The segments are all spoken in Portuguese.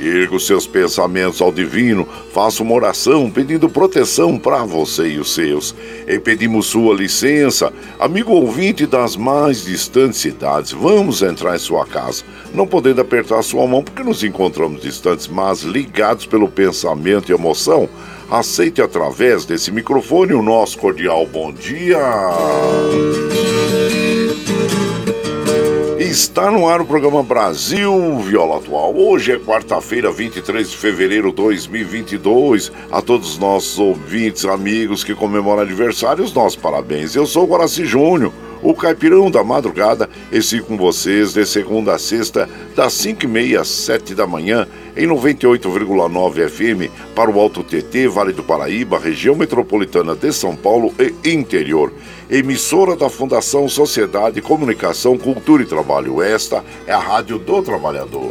Erga os seus pensamentos ao divino, faça uma oração pedindo proteção para você e os seus. E pedimos sua licença, amigo ouvinte das mais distantes cidades, vamos entrar em sua casa, não podendo apertar sua mão porque nos encontramos distantes, mas ligados pelo pensamento e emoção. Aceite através desse microfone o nosso cordial bom dia. Está no ar o programa Brasil Viola Atual. Hoje é quarta-feira, 23 de fevereiro de 2022. A todos os nossos ouvintes, amigos que comemoram aniversários, nossos parabéns. Eu sou o Guaraci Júnior o Caipirão da Madrugada, esse com vocês de segunda a sexta, das 5h30 às 7 da manhã, em 98,9 FM, para o Alto TT, Vale do Paraíba, região metropolitana de São Paulo e interior. Emissora da Fundação Sociedade, Comunicação, Cultura e Trabalho. Esta é a Rádio do Trabalhador.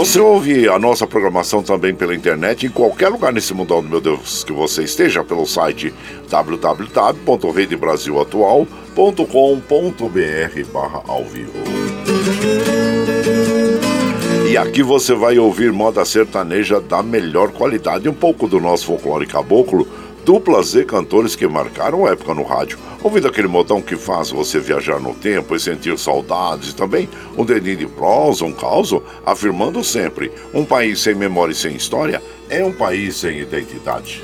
Você ouve a nossa programação também pela internet em qualquer lugar nesse mundão, meu Deus, que você esteja, pelo site www.redebrasilatual.com.br barra ao vivo. E aqui você vai ouvir moda sertaneja da melhor qualidade, um pouco do nosso folclore caboclo, duplas e cantores que marcaram época no rádio. Ouvindo aquele modão que faz você viajar no tempo e sentir saudades também um dedinho de prosa, um caos, afirmando sempre: um país sem memória e sem história é um país sem identidade.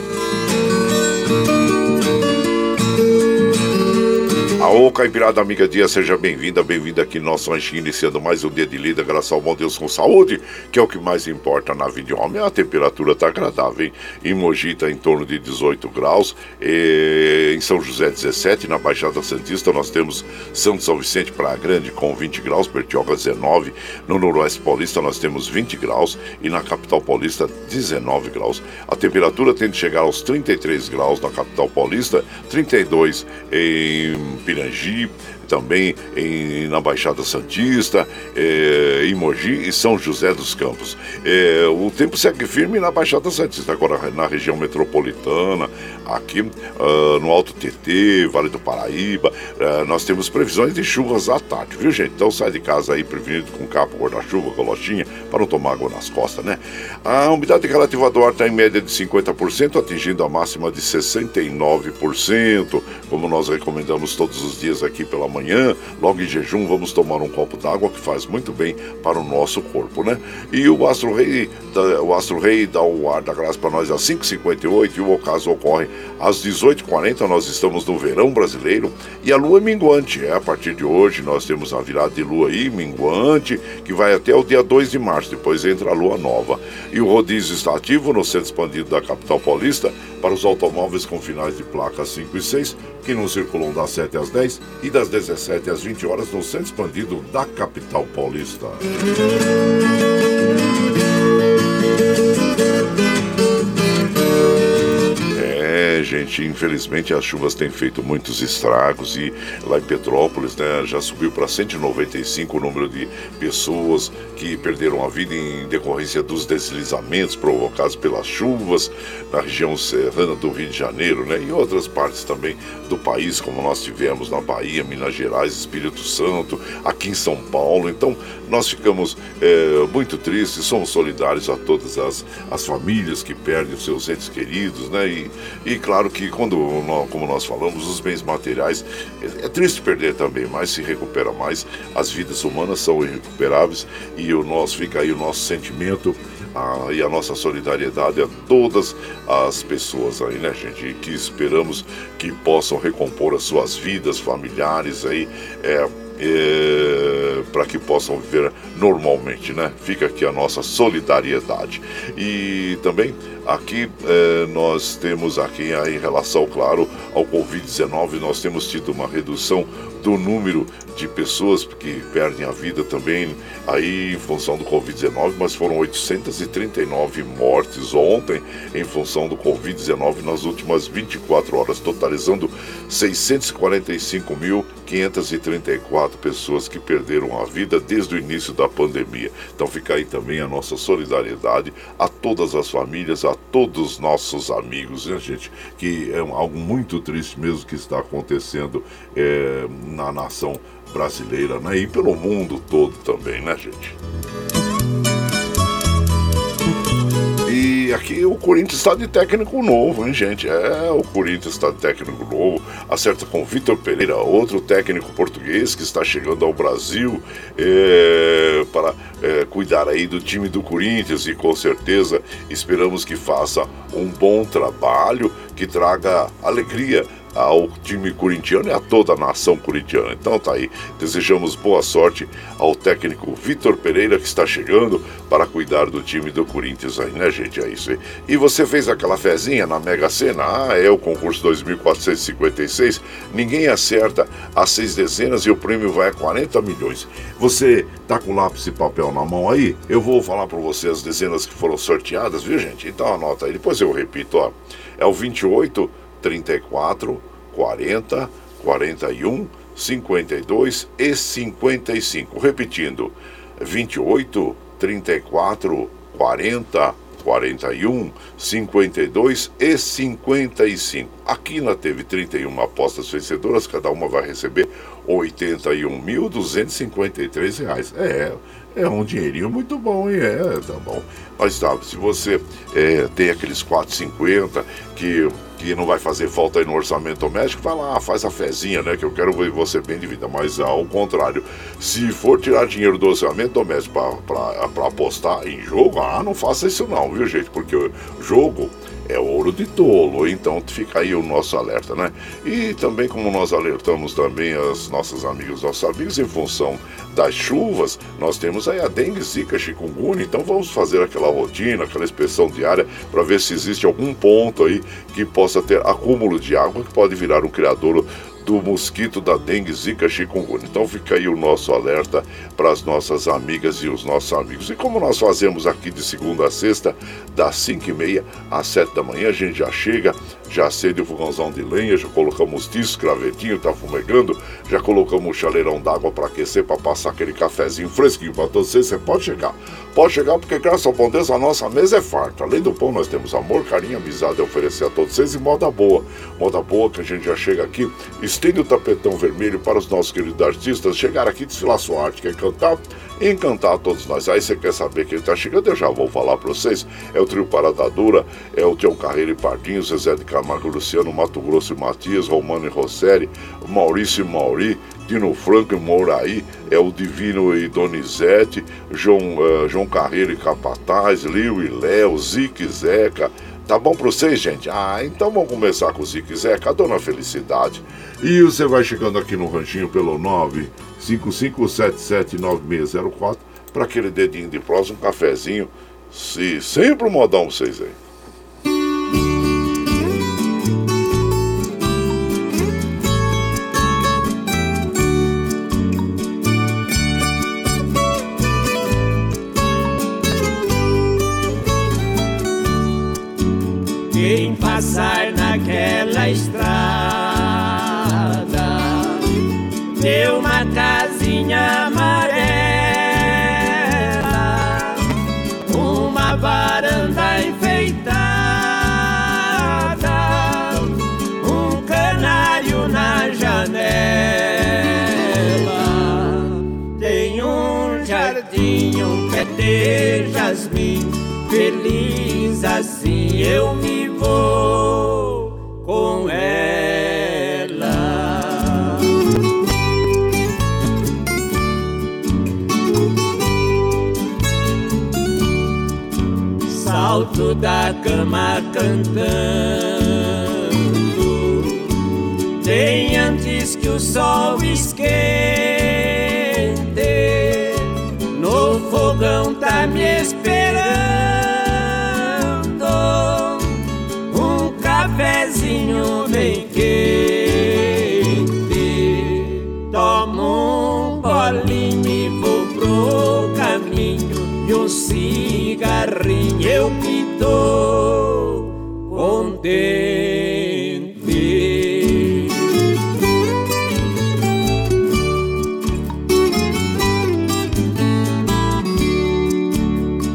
Aô, Caipirada Amiga Dia, seja bem-vinda, bem-vinda aqui no nosso ranchinho, iniciando mais um dia de lida, graças ao bom Deus com saúde, que é o que mais importa na vida de homem. A temperatura tá agradável, hein? Em Mogi tá em torno de 18 graus, e em São José 17, na Baixada Santista nós temos São São Vicente Praia Grande com 20 graus, Bertioga 19, no Noroeste Paulista nós temos 20 graus e na Capital Paulista 19 graus. A temperatura tende a chegar aos 33 graus na Capital Paulista, 32 em Pirangi, também em, na Baixada Santista, é, em Mogi e São José dos Campos. É, o tempo segue firme na Baixada Santista, agora na região metropolitana, aqui uh, no Alto TT, Vale do Paraíba, uh, nós temos previsões de chuvas à tarde, viu gente? Então sai de casa aí prevenido com capa, guarda-chuva, golochinha, para não tomar água nas costas, né? A umidade relativa do ar está em média de 50%, atingindo a máxima de 69%. Como nós recomendamos todos os dias aqui pela manhã, logo em jejum, vamos tomar um copo d'água que faz muito bem para o nosso corpo, né? E o Astro Rei, o Astro Rei dá o ar da graça para nós às 5h58 e o ocaso ocorre às 18h40. Nós estamos no verão brasileiro e a lua é minguante. É, a partir de hoje nós temos a virada de lua aí, minguante, que vai até o dia 2 de março, depois entra a lua nova. E o rodízio está ativo no centro expandido da capital paulista para os automóveis com finais de placa 5 e 6, que não circulam das 7 às 10 e das 17 às 20 horas no centro expandido da capital paulista. Gente, infelizmente as chuvas têm feito muitos estragos e lá em Petrópolis, né, já subiu para 195 o número de pessoas que perderam a vida em decorrência dos deslizamentos provocados pelas chuvas na região serrana do Rio de Janeiro, né, e outras partes também do país, como nós tivemos na Bahia, Minas Gerais, Espírito Santo, aqui em São Paulo. Então, nós ficamos é, muito tristes, somos solidários a todas as, as famílias que perdem os seus entes queridos, né? E, e claro que quando, como nós falamos, os bens materiais, é, é triste perder também, mas se recupera mais. As vidas humanas são irrecuperáveis e o nosso, fica aí o nosso sentimento a, e a nossa solidariedade a todas as pessoas aí, né, gente? Que esperamos que possam recompor as suas vidas familiares aí. É, é, para que possam viver normalmente, né? Fica aqui a nossa solidariedade. E também aqui é, nós temos aqui em relação, claro, ao Covid-19, nós temos tido uma redução do número de pessoas que perdem a vida também aí em função do Covid-19, mas foram 839 mortes ontem em função do Covid-19 nas últimas 24 horas, totalizando 645.534 pessoas que perderam a vida desde o início da pandemia. Então fica aí também a nossa solidariedade a todas as famílias, a todos os nossos amigos, né, gente? Que é algo muito triste mesmo que está acontecendo é, na nação brasileira, né? E pelo mundo todo também, né, gente? E aqui o Corinthians está de técnico novo, hein, gente? É, o Corinthians está de técnico novo. Acerta com Vitor Pereira, outro técnico português que está chegando ao Brasil é, para é, cuidar aí do time do Corinthians e com certeza esperamos que faça um bom trabalho, que traga alegria ao time corintiano e a toda a nação corintiana. Então tá aí, desejamos boa sorte ao técnico Vitor Pereira que está chegando para cuidar do time do Corinthians aí, né, gente? É isso aí. E você fez aquela fezinha na Mega Sena? Ah, é o concurso 2456. Ninguém acerta as seis dezenas e o prêmio vai a 40 milhões. Você tá com lápis e papel na mão aí? Eu vou falar para você as dezenas que foram sorteadas, viu, gente? Então anota aí, depois eu repito, ó. É o 28 34, 40, 41, 52 e 55. Repetindo, 28, 34, 40, 41, 52 e 55. A Quina teve 31 apostas vencedoras, cada uma vai receber R$ 81.253. É, é um dinheirinho muito bom, hein? É, tá bom. Mas sabe, se você é, tem aqueles 4,50 que que não vai fazer falta aí no orçamento doméstico, vai lá, faz a fezinha, né? Que eu quero ver você bem de vida. Mas ao contrário, se for tirar dinheiro do orçamento doméstico para apostar em jogo, ah, não faça isso não, viu, gente? Porque jogo é ouro de tolo, então fica aí o nosso alerta, né? E também como nós alertamos também as nossas amigas, nossos amigos em função das chuvas, nós temos aí a dengue, zika, chikungunya, então vamos fazer aquela rotina, aquela inspeção diária para ver se existe algum ponto aí que possa ter acúmulo de água que pode virar um criador do mosquito da dengue, zika, chikungunya. Então fica aí o nosso alerta para as nossas amigas e os nossos amigos. E como nós fazemos aqui de segunda a sexta, das 5 e meia às 7 da manhã, a gente já chega já acende o fogãozão de lenha, já colocamos tiço, gravetinho, tá fumegando, já colocamos o chaleirão d'água para aquecer, para passar aquele cafezinho fresquinho para todos vocês. Você pode chegar, pode chegar, porque graças ao bom Deus a nossa mesa é farta. Além do pão, nós temos amor, carinho, amizade a oferecer a todos vocês e moda boa. Moda boa que a gente já chega aqui, estende o tapetão vermelho para os nossos queridos artistas chegar aqui, desfilar sua arte, quer cantar, encantar a todos nós. Aí você quer saber que ele está chegando, eu já vou falar para vocês. É o trio Parada Dura, é o Tião Carreira e Pardinho, Zezé de Camargo Luciano, Mato Grosso e Matias, Romano e Rosseri, Maurício e Mauri, Dino Franco e Mouraí, é o Divino e Donizete, João, uh, João Carreiro e Capataz, Liu e Léo, Zique Zeca. Tá bom pra vocês, gente? Ah, então vamos começar com o Zique Zeca, a Dona Felicidade. E você vai chegando aqui no ranchinho pelo 955779604 para aquele dedinho de prosa, um cafezinho. Se sempre um modão pra vocês aí. Passar naquela estrada eu me vou com ela. Salto da cama cantando, tem antes que o sol esquente. No fogão tá me esperando quente. Tomo um bolinho e vou pro caminho e um cigarrinho eu me dou contente.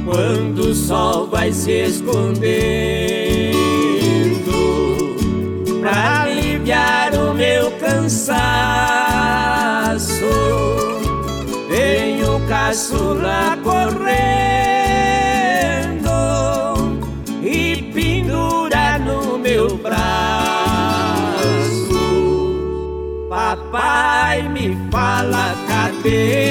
Quando o sol vai se escondendo Caçula correndo E pendura no meu braço. Papai me fala, cadê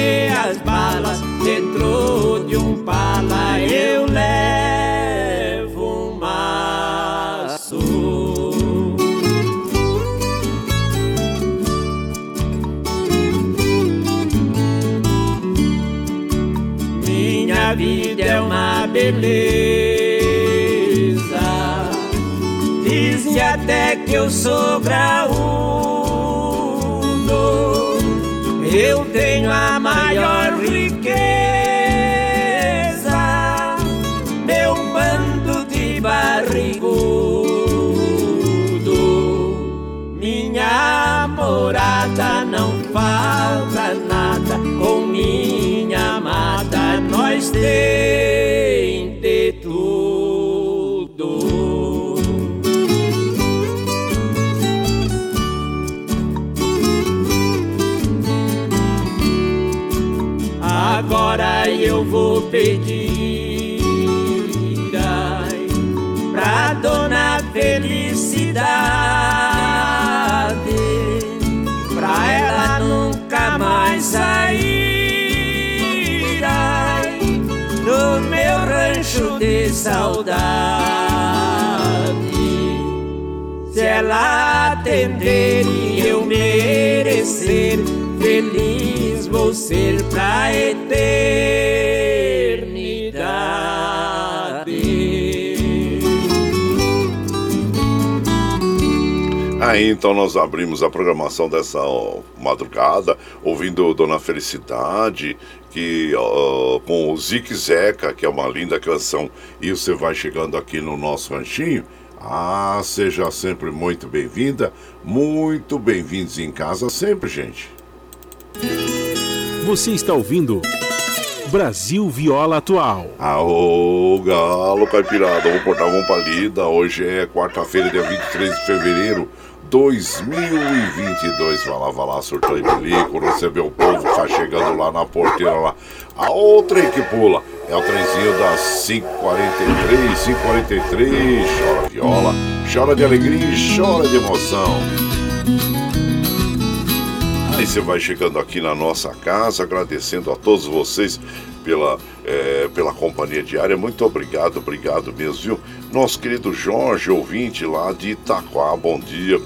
até que eu tenho a maior riqueza, meu bando de barrigudo. Minha morada não falta nada, com minha amada nós tem vou pedir ai, pra dona felicidade, pra ela nunca mais sair ai, do meu rancho de saudade. Se ela atender e eu merecer, feliz vou ser pra eternidade. Aí então nós abrimos a programação dessa ó, madrugada, ouvindo Dona Felicidade, que com o Zique Zeca, que é uma linda canção, e você vai chegando aqui no nosso ranchinho. Ah, seja sempre muito bem-vinda, muito bem-vindos em casa sempre, gente. Você está ouvindo Brasil Viola Atual. Aô, galo caipirada, vamos cortar uma palida. Hoje é quarta-feira, dia 23 de fevereiro 2022. Vai lá, vai lá, surtou e bilico, receber o povo tá chegando lá na porteira lá. A outra que pula é o trenzinho das 5h43, 5h43. Chora viola, chora de alegria e chora de emoção. Você vai chegando aqui na nossa casa, agradecendo a todos vocês pela, é, pela companhia diária. Muito obrigado, obrigado mesmo, viu? Nosso querido Jorge, ouvinte lá de Itaquá, bom dia,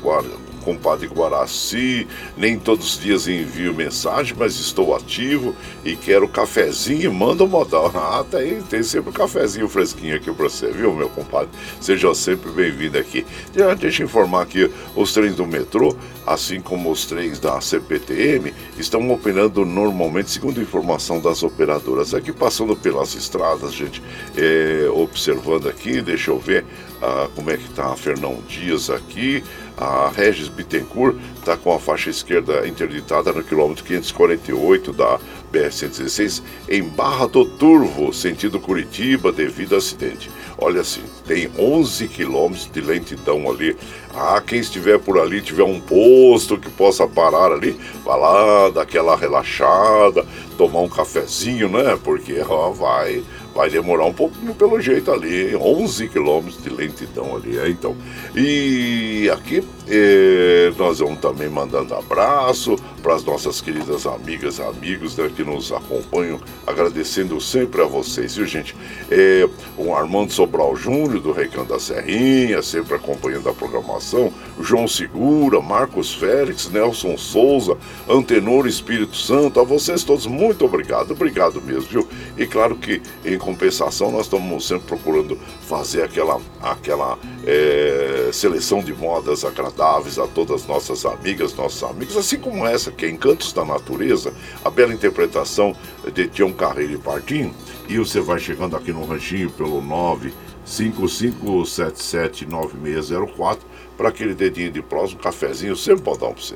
compadre Guaraci. Nem todos os dias envio mensagem, mas estou ativo e quero cafezinho. Manda um modal. Ah, tem, tem sempre um cafezinho fresquinho aqui para você, viu, meu compadre? Seja sempre bem-vindo aqui. Deixa eu informar aqui: os trens do metrô, assim como os trens da CPTM, estão operando normalmente, segundo informação das operadoras. Aqui passando pelas estradas, gente, é, observando aqui, deixa eu ver ah, como é que tá Fernão Dias aqui. A Regis Bittencourt está com a faixa esquerda interditada no quilômetro 548 da BR-116 em Barra do Turvo, sentido Curitiba, devido ao acidente. Olha assim, tem 11 quilômetros de lentidão ali. Ah, quem estiver por ali, tiver um posto que possa parar ali, vai lá, dar aquela relaxada, tomar um cafezinho, né? Porque ó, vai vai demorar um pouquinho pelo jeito ali, 11 quilômetros de lentidão ali, é, então. E aqui eh, nós vamos também mandando abraço para as nossas queridas amigas amigos né, que nos acompanham, agradecendo sempre a vocês, viu gente? É, o Armando Sobral Júnior, do Recanto da Serrinha, sempre acompanhando a programação, João Segura, Marcos Félix, Nelson Souza, Antenor Espírito Santo, a vocês todos, muito obrigado, obrigado mesmo, viu? E claro que em compensação nós estamos sempre procurando fazer aquela, aquela é, seleção de modas agradáveis a todas as nossas amigas, nossos amigos, assim como essa que é Encantos da Natureza, a bela interpretação de Tião Carreiro e Partim. E você vai chegando aqui no ranchinho pelo 955779604 para aquele dedinho de prós, um cafezinho, sempre pode dar um para você.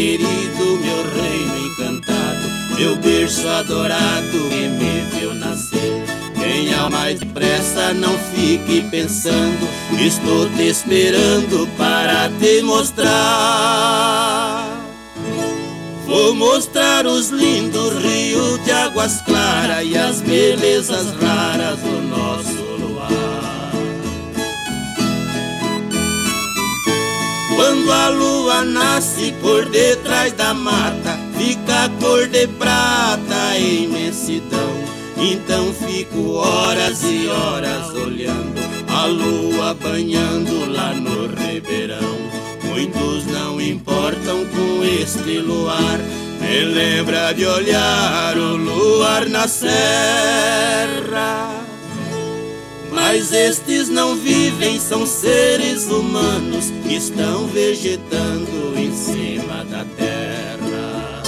Querido, meu reino encantado, meu berço adorado que me viu nascer. Venha mais depressa, não fique pensando, estou te esperando para te mostrar. Vou mostrar os lindos rios de águas claras e as belezas raras do Quando a lua nasce por detrás da mata, fica a cor de prata a imensidão. Então fico horas e horas olhando a lua banhando lá no ribeirão. Muitos não importam com este luar, me lembra de olhar o luar na serra. Mas estes não vivem, são seres humanos que estão vegetando em cima da terra.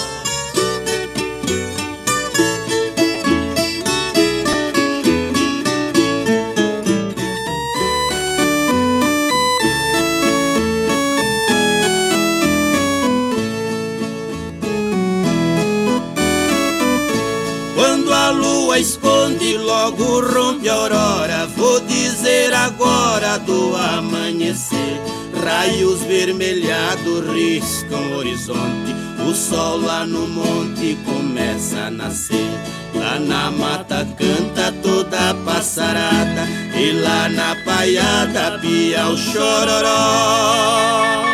Quando a lua esconde, logo rompe a aurora Vou dizer agora do amanhecer. Raios vermelhados riscam o horizonte. O sol lá no monte começa a nascer. Lá na mata canta toda a passarada. E lá na paiada pia o chororó.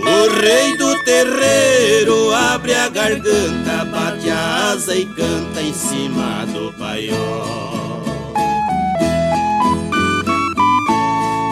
O rei do terreiro abre a garganta, bate a asa e canta em cima do paiol.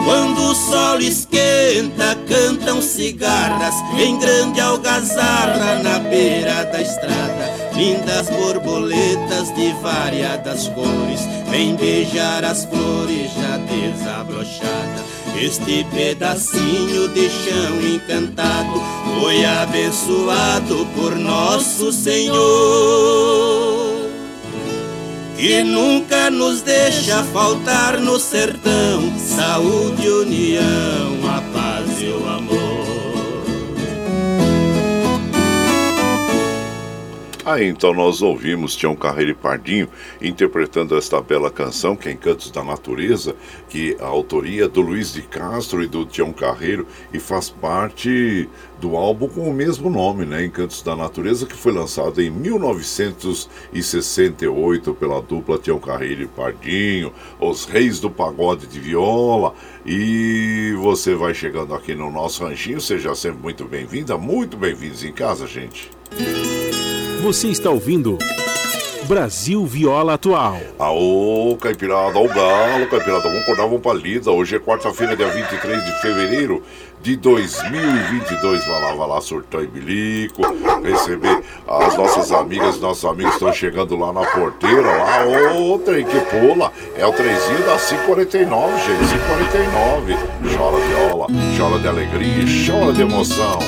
Quando o sol esquenta, cantam cigarras em grande algazarra na beira da estrada. Lindas borboletas de variadas cores, vem beijar as flores já desabrochadas. Este pedacinho de chão encantado foi abençoado por nosso Senhor que nunca nos deixa faltar no sertão saúde, união, a paz e o amor. Ah, então nós ouvimos Tião Carreiro e Pardinho interpretando esta bela canção, que é Encantos da Natureza, que a autoria é do Luiz de Castro e do Tião Carreiro e faz parte do álbum com o mesmo nome, né? Encantos da Natureza, que foi lançado em 1968 pela dupla Tião Carreiro e Pardinho, os Reis do Pagode de Viola. E você vai chegando aqui no nosso ranchinho, seja sempre muito bem-vinda, muito bem-vindos em casa, gente. Você está ouvindo Brasil Viola Atual. Aô, Caipirada, ao galo, Caipirada, vamos acordar, vamos pra lida. Hoje é quarta-feira, dia 23 de fevereiro de 2022. Vai lá, vai lá, surtão e bilico, receber as nossas amigas, nossos amigos estão chegando lá na porteira, lá, ô, trem que pula. É o trenzinho da 549, gente, 549. Chora viola, chora de alegria, chora de emoção.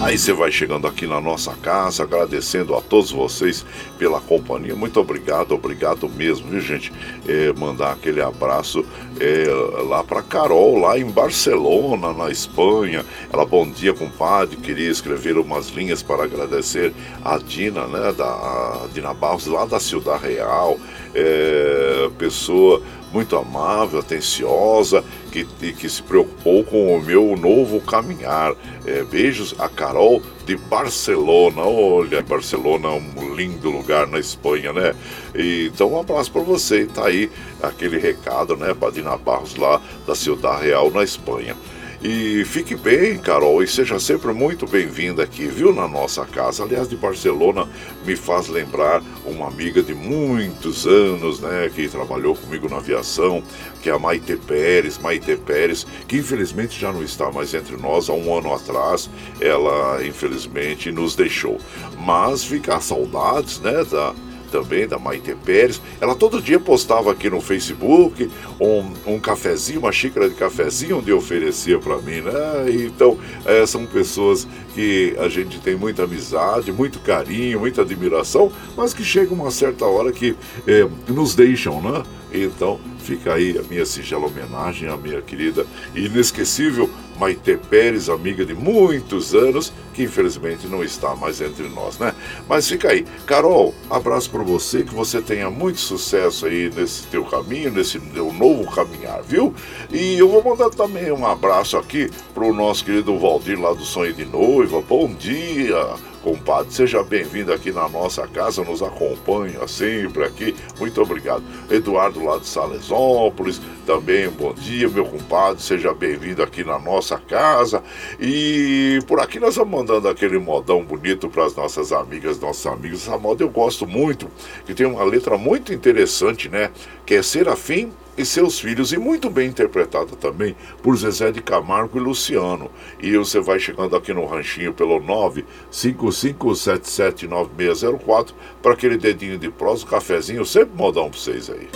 Aí você vai chegando aqui na nossa casa, agradecendo a todos vocês pela companhia. Muito obrigado, obrigado mesmo, viu gente? É, mandar aquele abraço é, lá para Carol, lá em Barcelona, na Espanha. Ela, bom dia, compadre. Queria escrever umas linhas para agradecer a Dina, né? Da a Dina Barros, lá da Ciudad Real. É, pessoa muito amável, atenciosa, que, que se preocupou com o meu novo caminhar. É, beijos a Carol de Barcelona. Olha, Barcelona é um lindo lugar na Espanha, né? E, então, um abraço para você. Tá aí aquele recado, né, para Dina Barros lá da Ciudad Real, na Espanha. E fique bem, Carol, e seja sempre muito bem-vinda aqui, viu, na nossa casa. Aliás, de Barcelona me faz lembrar uma amiga de muitos anos, né, que trabalhou comigo na aviação, que é a Maite Pérez. Maite Pérez, que infelizmente já não está mais entre nós, há um ano atrás, ela infelizmente nos deixou. Mas fica saudades, né, da também, da Maite Pérez. Ela todo dia postava aqui no Facebook um, um cafezinho, uma xícara de cafezinho onde oferecia para mim, né? Então, é, são pessoas que a gente tem muita amizade, muito carinho, muita admiração, mas que chega uma certa hora que é, nos deixam, né? Então, fica aí a minha singela homenagem à minha querida e inesquecível Maite Pérez, amiga de muitos anos, que infelizmente não está mais entre nós, né? Mas fica aí. Carol, abraço para você, que você tenha muito sucesso aí nesse teu caminho, nesse teu novo caminhar, viu? E eu vou mandar também um abraço aqui pro nosso querido Valdir lá do Sonho de Noiva. Bom dia! Compadre. Seja bem-vindo aqui na nossa casa, nos acompanha sempre aqui. Muito obrigado. Eduardo lá de Salesópolis, também bom dia, meu compadre. Seja bem-vindo aqui na nossa casa. E por aqui nós vamos mandando aquele modão bonito para as nossas amigas, nossos amigos. Essa moda eu gosto muito, que tem uma letra muito interessante, né? Que é Serafim e seus filhos, e muito bem interpretada também por Zezé de Camargo e Luciano. E você vai chegando aqui no ranchinho pelo 955779604 para aquele dedinho de prosa, um cafezinho, sempre modão para vocês aí.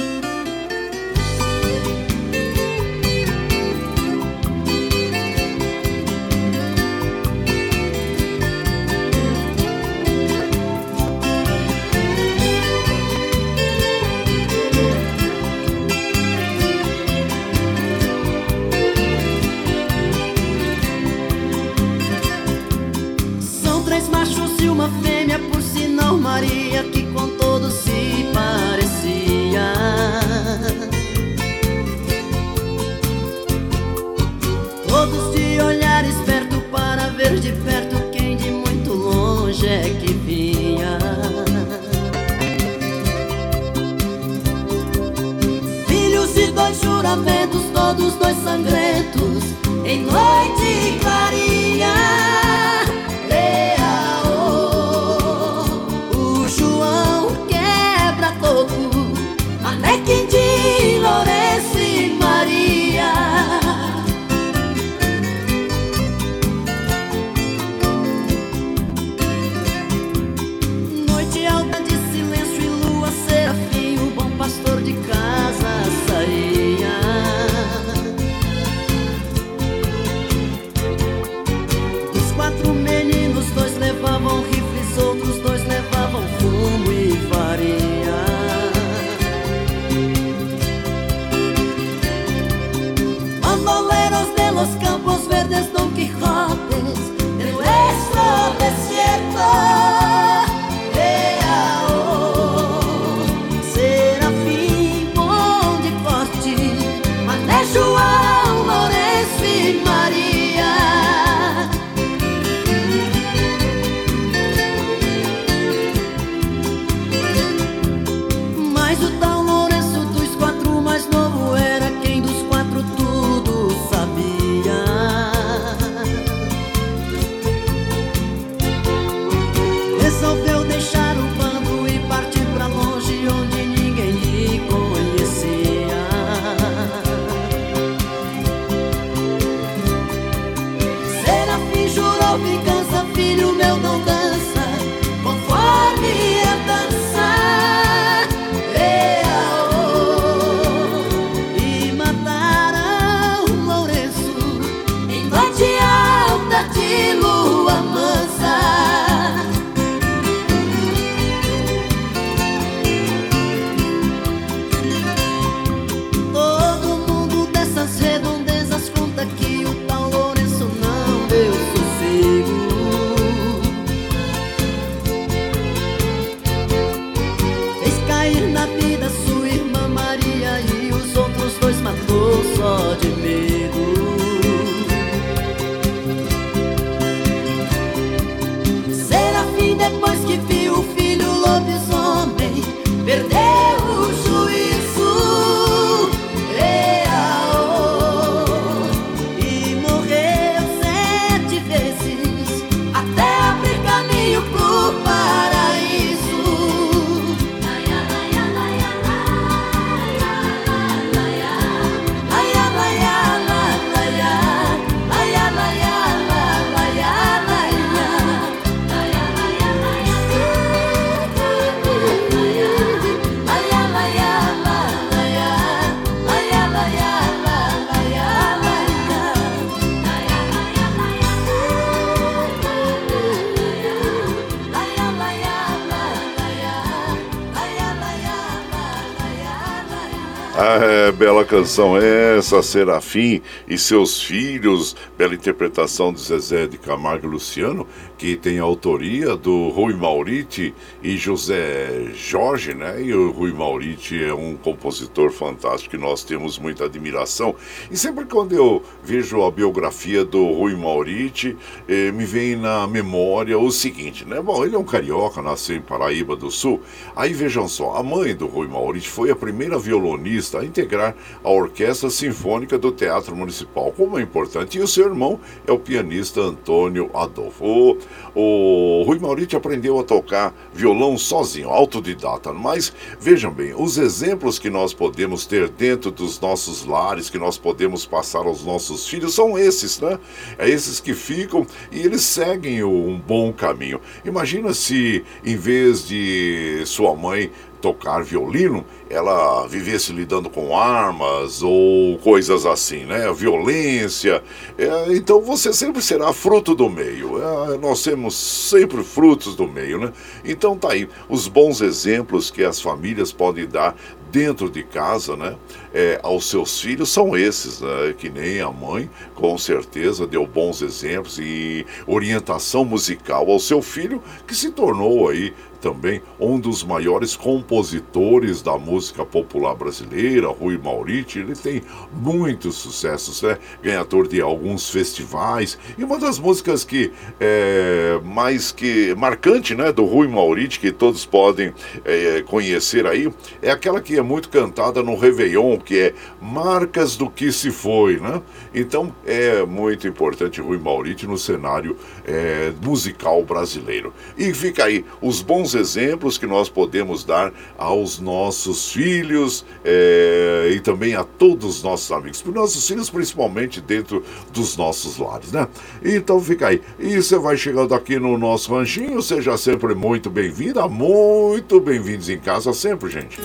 Canção essa, Serafim e seus filhos. Bela interpretação de Zezé de Camargo e Luciano, que tem a autoria do Rui Mauriti e José Jorge, né? E o Rui Mauriti é um compositor fantástico que nós temos muita admiração. E sempre quando eu vejo a biografia do Rui Mauriti, eh, me vem na memória o seguinte, né? Bom, ele é um carioca, nasceu em Paraíba do Sul. Aí vejam só, a mãe do Rui Mauriti foi a primeira violonista a integrar a Orquestra Sinfônica do Teatro Municipal. Como é importante. E o seu irmão é o pianista Antônio Adolfo. O, Rui Maurício aprendeu a tocar violão sozinho, autodidata. Mas vejam bem, os exemplos que nós podemos ter dentro dos nossos lares, que nós podemos passar aos nossos filhos, são esses, né? É esses que ficam e eles seguem um bom caminho. Imagina se, em vez de sua mãe tocar violino, ela vivesse lidando com armas ou coisas assim, né? Violência. É, então você sempre será fruto do meio. É, nós temos sempre frutos do meio, né? Então tá aí os bons exemplos que as famílias podem dar dentro de casa, né, é, aos seus filhos são esses, né, que nem a mãe, com certeza deu bons exemplos e orientação musical ao seu filho, que se tornou aí também um dos maiores compositores da música popular brasileira, Rui Mauriti. Ele tem muitos sucessos, né? Ganhador de alguns festivais. E uma das músicas que é mais que marcante, né, do Rui Mauriti, que todos podem é, conhecer aí, é aquela que é muito cantada no Réveillon, que é Marcas do que se foi, né? Então é muito importante Rui Mauriti no cenário é, musical brasileiro. E fica aí os bons exemplos que nós podemos dar aos nossos filhos é, e também a todos os nossos amigos, para os nossos filhos, principalmente dentro dos nossos lares, né? Então fica aí. E você vai chegando aqui no nosso ranchinho, seja sempre muito bem-vinda, muito bem-vindos em casa sempre, gente.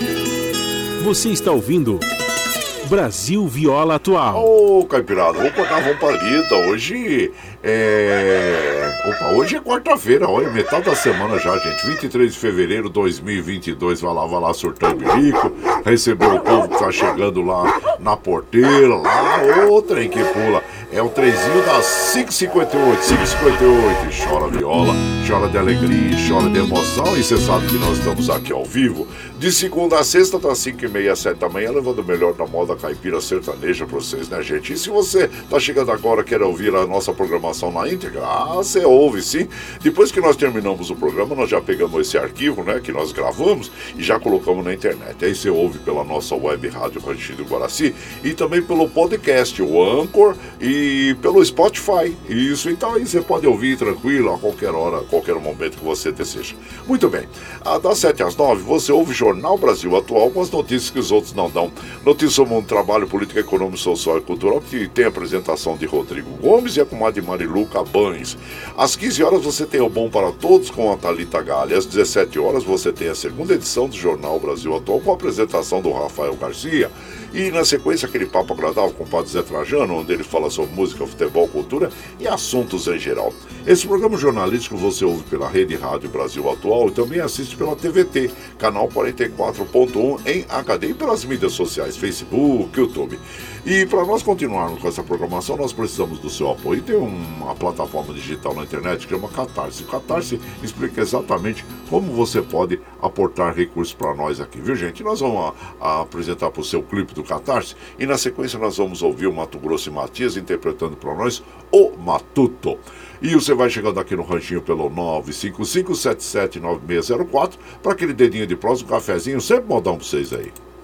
Você está ouvindo. Brasil Viola Atual. Ô, oh, Caipirada, vou cortar a palida. Hoje é. Opa, hoje é quarta-feira, olha, metade da semana já, gente. 23 de fevereiro de 2022. Vai lá, vai lá, surtando bico. Recebeu o povo que tá chegando lá na porteira, lá. Ô, trem que pula. É o trenzinho das 558, 558. Chora viola, chora de alegria, chora de emoção. E você sabe que nós estamos aqui ao vivo, de segunda a sexta, das 5 e meia, 7 da manhã, levando o melhor da moda caipira sertaneja pra vocês, né, gente? E se você tá chegando agora quer ouvir a nossa programação na íntegra, ah, você ouve sim. Depois que nós terminamos o programa, nós já pegamos esse arquivo, né, que nós gravamos e já colocamos na internet. Aí você ouve pela nossa web rádio Ranchido Guaraci e também pelo podcast, o Anchor e pelo Spotify. Isso, então aí você pode ouvir tranquilo a qualquer hora, a qualquer momento que você deseja. Muito bem, ah, das 7 às 9 você ouve Jornal Brasil Atual com as notícias que os outros não dão. Notícias sobre mundo, trabalho, política, econômica, social e cultural, que tem a apresentação de Rodrigo Gomes e a comadre Marilu Cabanes. Às 15 horas você tem o Bom para Todos com a Thalita Galha. Às 17 horas você tem a segunda edição do Jornal Brasil Atual com a apresentação do Rafael Garcia. E na sequência, aquele papo agradável com o Padre Zé Trajano, onde ele fala sobre música, futebol, cultura e assuntos em geral. Esse programa jornalístico você ouve pela Rede Rádio Brasil Atual e também assiste pela TVT, canal 44.1 em HD e pelas mídias sociais, Facebook, YouTube. E para nós continuarmos com essa programação, nós precisamos do seu apoio. Tem uma plataforma digital na internet que chama Catarse. O Catarse explica exatamente como você pode aportar recursos para nós aqui, viu gente? Nós vamos a, a apresentar para o seu clipe do Catarse e na sequência nós vamos ouvir o Mato Grosso e Matias interpretando para nós o Matuto. E você vai chegando aqui no ranchinho pelo 955779604 para aquele dedinho de prosa, um cafezinho, sempre modão para vocês aí.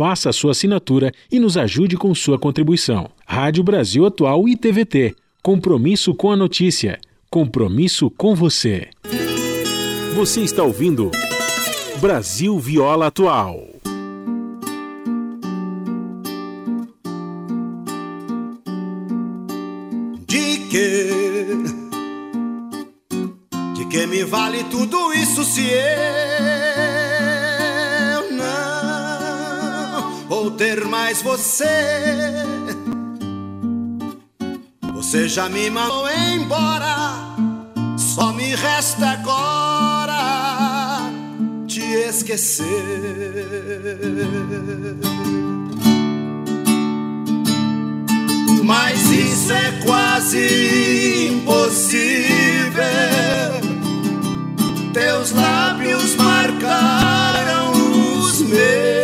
faça a sua assinatura e nos ajude com sua contribuição. Rádio Brasil Atual e TVT. Compromisso com a notícia. Compromisso com você. Você está ouvindo Brasil Viola Atual. De que? De que me vale tudo isso se eu vou ter mais você? Você já me mandou embora, só me resta agora te esquecer. Mas isso é quase impossível teus lábios marcaram os meus.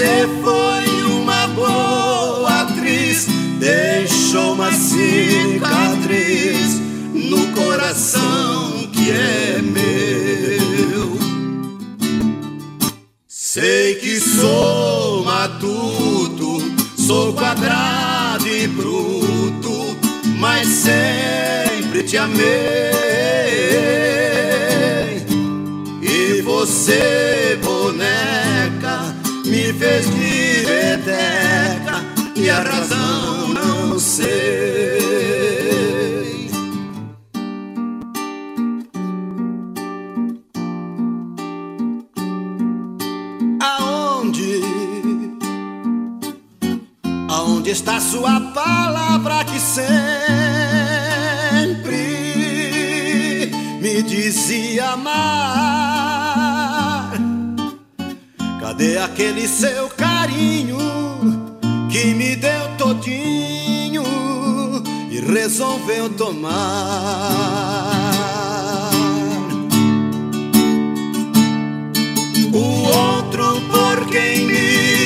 Você foi uma boa atriz, deixou uma cicatriz no coração que é meu. Sei que sou matuto, sou quadrado e bruto, mas sempre te amei. você, boneca, me fez peteca e a razão não sei. Aonde? Aonde está sua palavra que sempre me dizia amar? Cadê aquele seu carinho que me deu todinho e resolveu tomar? O outro por quem me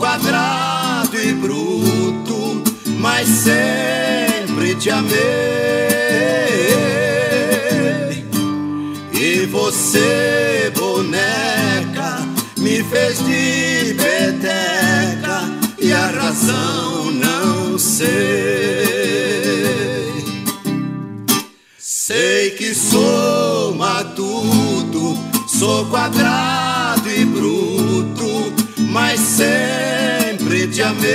quadrado e bruto, mas sempre te amei. E você, boneca, me fez de peteca e a razão não sei. Sei que sou matuto, sou quadrado e bruto, mas sempre te amei.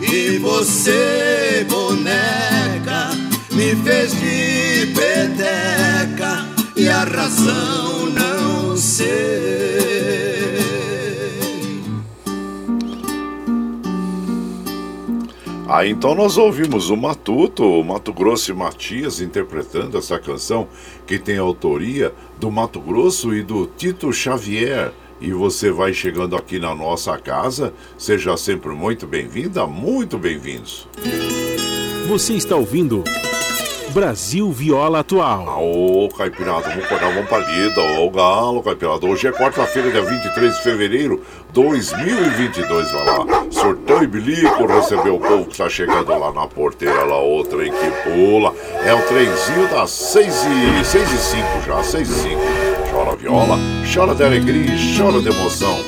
E você, boneca, me fez de peteca e a razão não sei. Ah, então nós ouvimos o Matuto, o Mato Grosso e Matias interpretando essa canção que tem autoria do Mato Grosso e do Tito Xavier. E você vai chegando aqui na nossa casa, seja sempre muito bem-vinda, muito bem-vindos. Você está ouvindo Brasil Viola Atual. Ô, Caipirada, vamos acordar, vamos pra lida, ô Galo, Caipirada. Hoje é quarta-feira, dia 23 de fevereiro de 2022, vai lá. Sortão e bilico, recebeu o povo que está chegando lá na porteira, lá o trem que pula. É o trenzinho das 6 e, 6 e 5 já, 6 e 5. Viola, chora de alegria e chora de emoção.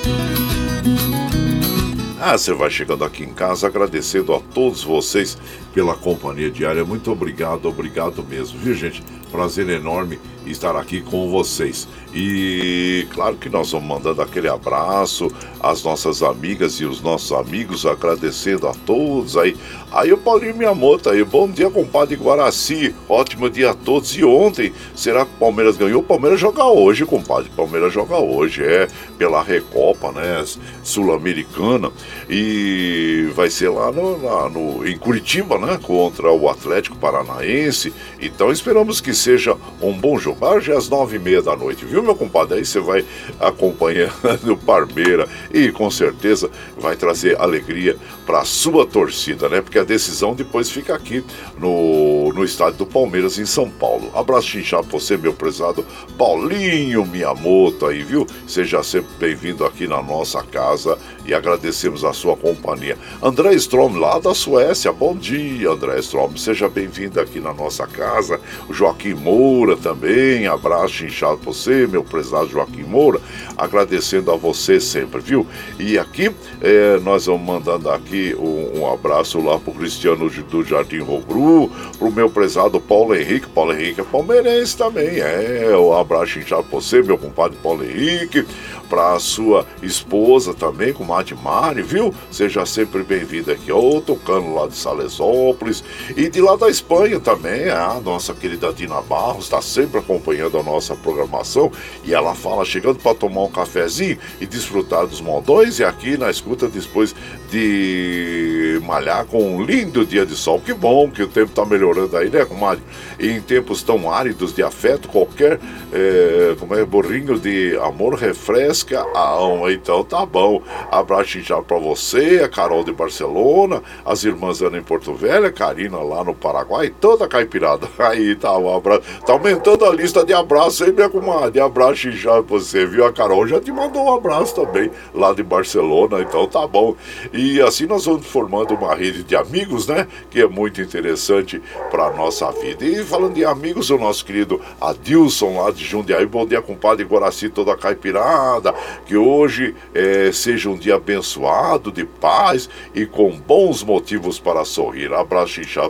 Ah, você vai chegando aqui em casa agradecendo a todos vocês pela companhia diária. Muito obrigado, obrigado mesmo, viu gente? Prazer enorme estar aqui com vocês. E claro que nós vamos mandando aquele abraço às nossas amigas e os nossos amigos, agradecendo a todos aí. Aí o Paulinho Miyamoto aí, bom dia, compadre Guaraci. Ótimo dia a todos. E ontem, será que o Palmeiras ganhou? O Palmeiras joga hoje, compadre. O Palmeiras joga hoje, é pela Recopa, né? Sul-Americana. E vai ser lá, no, lá no, em Curitiba, né? Contra o Atlético Paranaense. Então esperamos que seja um bom jogo. Já é às nove e meia da noite, viu, meu compadre? Aí você vai acompanhando o Parmeira e com certeza vai trazer alegria para a sua torcida, né? Porque a decisão depois fica aqui no, no estádio do Palmeiras em São Paulo. Abraço inchado pra você, meu prezado Paulinho Miyamoto aí, viu? Seja sempre bem-vindo aqui na nossa casa e agradecemos a sua companhia. André Strom, lá da Suécia, bom dia, André Strom, seja bem-vindo aqui na nossa casa. O Joaquim Moura também, abraço inchado para você, meu prezado Joaquim Moura, agradecendo a você sempre, viu? E aqui é, nós vamos mandando aqui um, um abraço lá pro Cristiano do Jardim Rogru, pro meu prezado Paulo Henrique, Paulo Henrique é palmeirense também, é, um abraço inchado para você, meu compadre Paulo Henrique, para a sua esposa também, com Mari, viu? Seja sempre bem-vinda aqui, ô, tocando lá de Salesópolis e de lá da Espanha também, a nossa querida Dina Barros está sempre acompanhando a nossa programação e ela fala chegando para tomar um cafezinho e desfrutar dos modões e aqui na escuta depois de malhar com um lindo dia de sol. Que bom que o tempo está melhorando aí, né, comadre? E em tempos tão áridos de afeto, qualquer é, como é, borrinho de amor refresca a alma. Então tá bom. Abraço já para você, a Carol de Barcelona, as irmãs Ana em Porto Velho, a Karina lá no Paraguai, toda a caipirada. Aí tá um abraço. Tá aumentando a lista de abraços, hein, minha comadre? Abraço já pra você, viu? A Carol já te mandou um abraço também lá de Barcelona, então tá bom. E assim nós vamos formando uma rede de amigos, né? Que é muito interessante para nossa vida. E falando de amigos, o nosso querido Adilson lá de Jundiaí, bom dia, compadre Guaraci, toda a caipirada. Que hoje é, seja um dia abençoado, de paz e com bons motivos para sorrir. Pra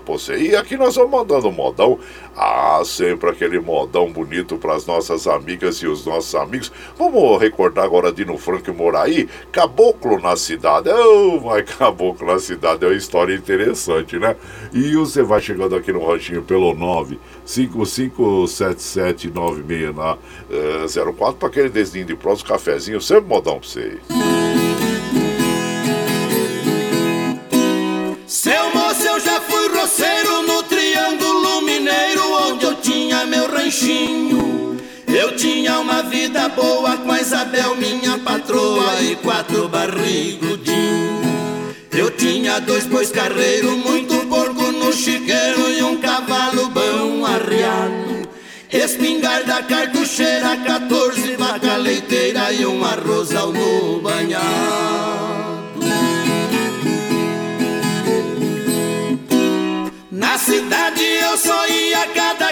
você. E aqui nós vamos mandando um modão. Ah, sempre aquele modão bonito para as nossas amigas e os nossos amigos. Vamos recordar agora de no Frank Moraí, Caboclo na cidade. Oh, mas Caboclo na cidade é uma história interessante, né? E você vai chegando aqui no ranchinho pelo 955779604 para aquele desninho de próximo cafezinho, sempre modão para vocês. Ranchinho. Eu tinha uma vida boa com a Isabel, minha patroa, e quatro barrigudinhos. Eu tinha dois bois carreiros, muito porco no chiqueiro e um cavalo bom arriado. Espingarda cartucheira, 14 vaca leiteira e um arrozal no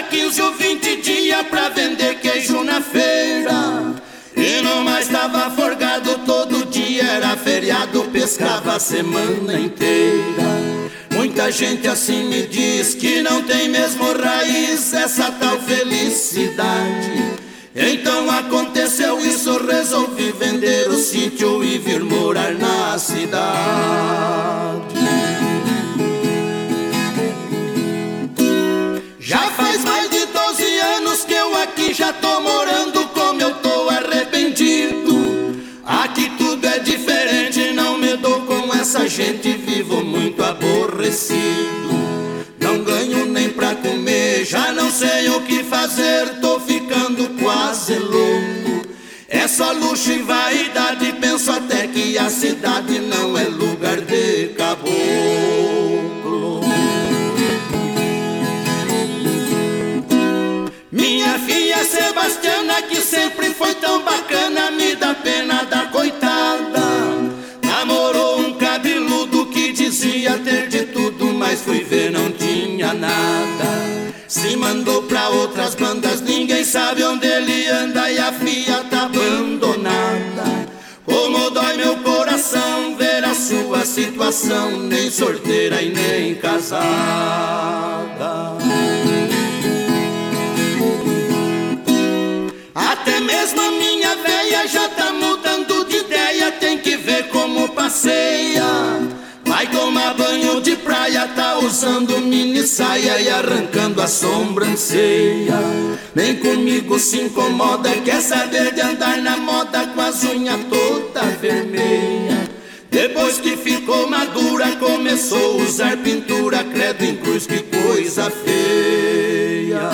15 ou 20 dias pra vender queijo na feira. E não mais tava forgado, todo dia era feriado, pescava a semana inteira. Muita gente assim me diz que não tem mesmo raiz essa tal felicidade. Então aconteceu isso, resolvi vender o sítio e vir morar na cidade. Já faz mais de 12 anos que eu aqui já tô morando, como eu tô arrependido. Aqui tudo é diferente, não me dou com essa gente, vivo muito aborrecido. Não ganho nem pra comer, já não sei o que fazer, tô ficando quase louco. É só luxo e vaidade, penso até que a cidade não é lugar de caboclo. Sebastiana, que sempre foi tão bacana, me dá pena da coitada. Namorou um cabeludo que dizia ter de tudo, mas fui ver, não tinha nada. Se mandou pra outras bandas, ninguém sabe onde ele anda e a filha tá abandonada. Como dói meu coração ver a sua situação, nem sorteira e nem casada. Até mesmo a minha véia já tá mudando de ideia, tem que ver como passeia. Vai tomar banho de praia, tá usando mini saia e arrancando a sobrancelha. Nem comigo se incomoda, quer saber de andar na moda com as unhas toda vermelha. Depois que ficou madura, começou a usar pintura, credo em cruz, que coisa feia.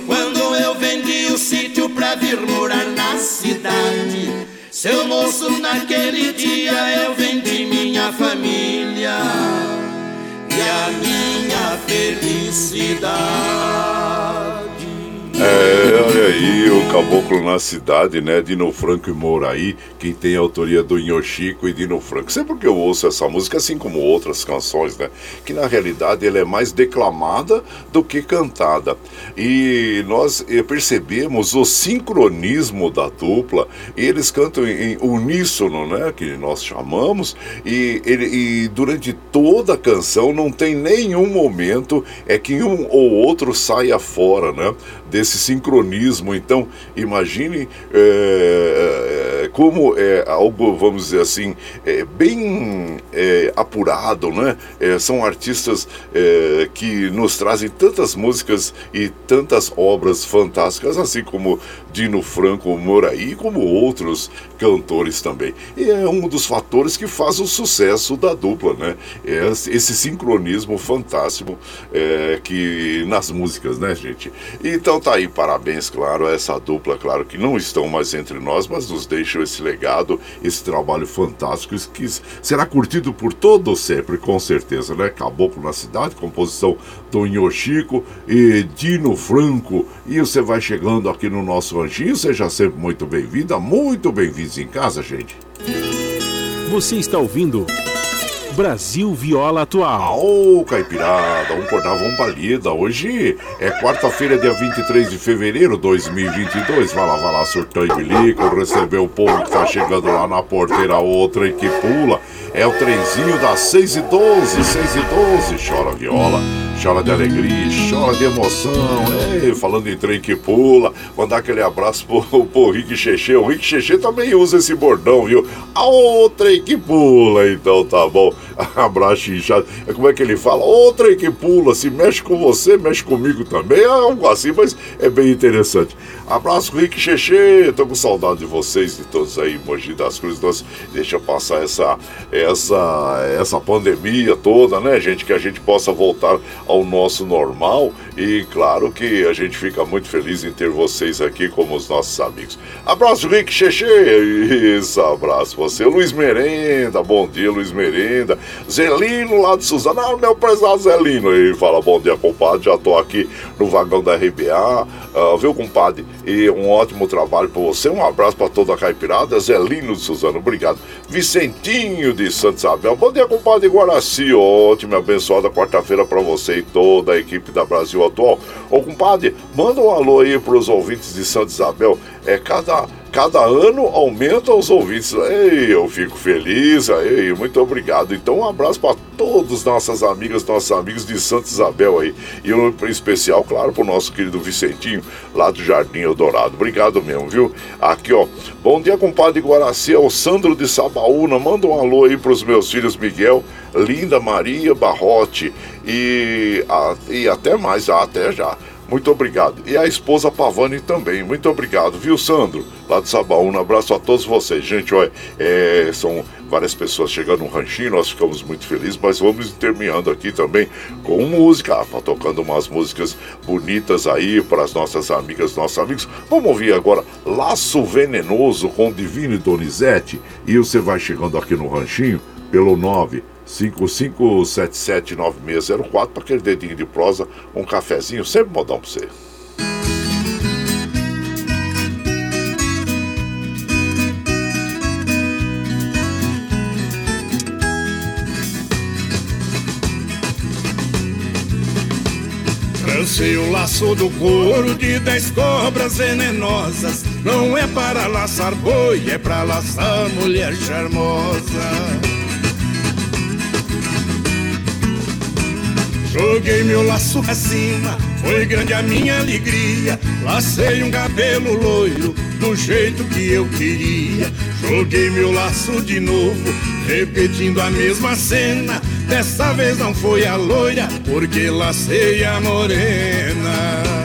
quando eu vendi o sítio pra vir morar na cidade. Seu moço, naquele dia eu vendi minha família e a minha felicidade. É, olha aí, o Caboclo na Cidade, né? Dino Franco e Mouraí, quem tem a autoria do Inhochico e Dino Franco. Sempre que eu ouço essa música, assim como outras canções, né? Que na realidade ela é mais declamada do que cantada. E nós eh, percebemos o sincronismo da dupla, e eles cantam em uníssono, né? Que nós chamamos, e, ele, e durante toda a canção não tem nenhum momento é que um ou outro saia fora, né? Desse sincronismo. Então, imagine é, é, como é algo, vamos dizer assim, é, bem é, apurado, né? É, são artistas é, que nos trazem tantas músicas e tantas obras fantásticas, assim como Dino Franco Moraí, como outros cantores também. E é um dos fatores que faz o sucesso da dupla, né? É esse sincronismo fantástico é, que nas músicas, né, gente? Então tá aí, parabéns, claro, a essa dupla, claro que não estão mais entre nós, mas nos deixam esse legado, esse trabalho fantástico que será curtido por todos sempre, com certeza, né? Caboclo na Cidade, composição do Inhochico e Dino Franco. E você vai chegando aqui no nosso anjinho, seja sempre muito bem-vinda, muito bem-vindos em casa, gente. Você está ouvindo Brasil Viola Atual. Ô, Caipirada, um cortava um palida. Hoje é quarta-feira, dia 23 de fevereiro de 2022. Vai lá, vai lá, surtão e bilico, recebeu o povo que tá chegando lá na porteira, outra e que pula. É o trenzinho das 6 e 12, 6 e 12. Chora viola, chora de alegria, chora de emoção. Ei, falando em trem que pula, mandar aquele abraço pro, pro Rick Cheche. O Rick Cheche também usa esse bordão, viu? A trem que pula, então tá bom. Abraço inchado. Como é que ele fala? Outra que pula, se mexe com você, mexe comigo também. É algo assim, mas é bem interessante. Abraço, Rick Cheche. Tô com saudade de vocês, de todos aí, Mogi das Cruzes. Nós, deixa passar essa, essa, essa pandemia toda, né, gente? Que a gente possa voltar ao nosso normal. E claro que a gente fica muito feliz em ter vocês aqui como os nossos amigos. Abraço, Rick Cheche. Isso, abraço você. Luiz Merenda, bom dia, Luiz Merenda. Zelino lá de Suzano, ah, meu prezado Zelino. Ele fala, bom dia, compadre, já tô aqui no vagão da RBA, uh, viu, compadre? E um ótimo trabalho para você, um abraço para toda a caipirada, Zelino de Suzano, obrigado. Vicentinho de Santa Isabel, bom dia, compadre Guaraci, ótima, abençoada quarta-feira para você e toda a equipe da Brasil Atual. Ô, compadre, manda um alô aí para os ouvintes de Santa Isabel, é cada cada ano aumenta os ouvintes. Ei, eu fico feliz, ei, muito obrigado. Então, um abraço para todos nossas amigas, nossos amigos de Santa Isabel aí. E um especial, claro, para o nosso querido Vicentinho, lá do Jardim Eldorado. Obrigado mesmo, viu? Aqui, ó. Bom dia, compadre Guaraci, é o Sandro de Sabaúna. Manda um alô aí para os meus filhos Miguel, Linda Maria Barrote e, a, e até mais, até já. Muito obrigado. E a esposa Pavani também. Muito obrigado, viu, Sandro? Lá de Sabaúna. Um abraço a todos vocês. Gente, olha, é, são várias pessoas chegando no ranchinho, nós ficamos muito felizes, mas vamos terminando aqui também com música, ah, tocando umas músicas bonitas aí para as nossas amigas, nossos amigos. Vamos ouvir agora Laço Venenoso com Divino Donizete. E você vai chegando aqui no ranchinho pelo 9 55779604 para aquele dedinho de prosa, um cafezinho, sempre modão para você. Lancei o laço do couro de dez cobras venenosas. Não é para laçar boi, é para laçar mulher charmosa. Joguei meu laço acima, foi grande a minha alegria. Lacei um cabelo loiro, do jeito que eu queria. Joguei meu laço de novo, repetindo a mesma cena. Dessa vez não foi a loira, porque lacei a morena.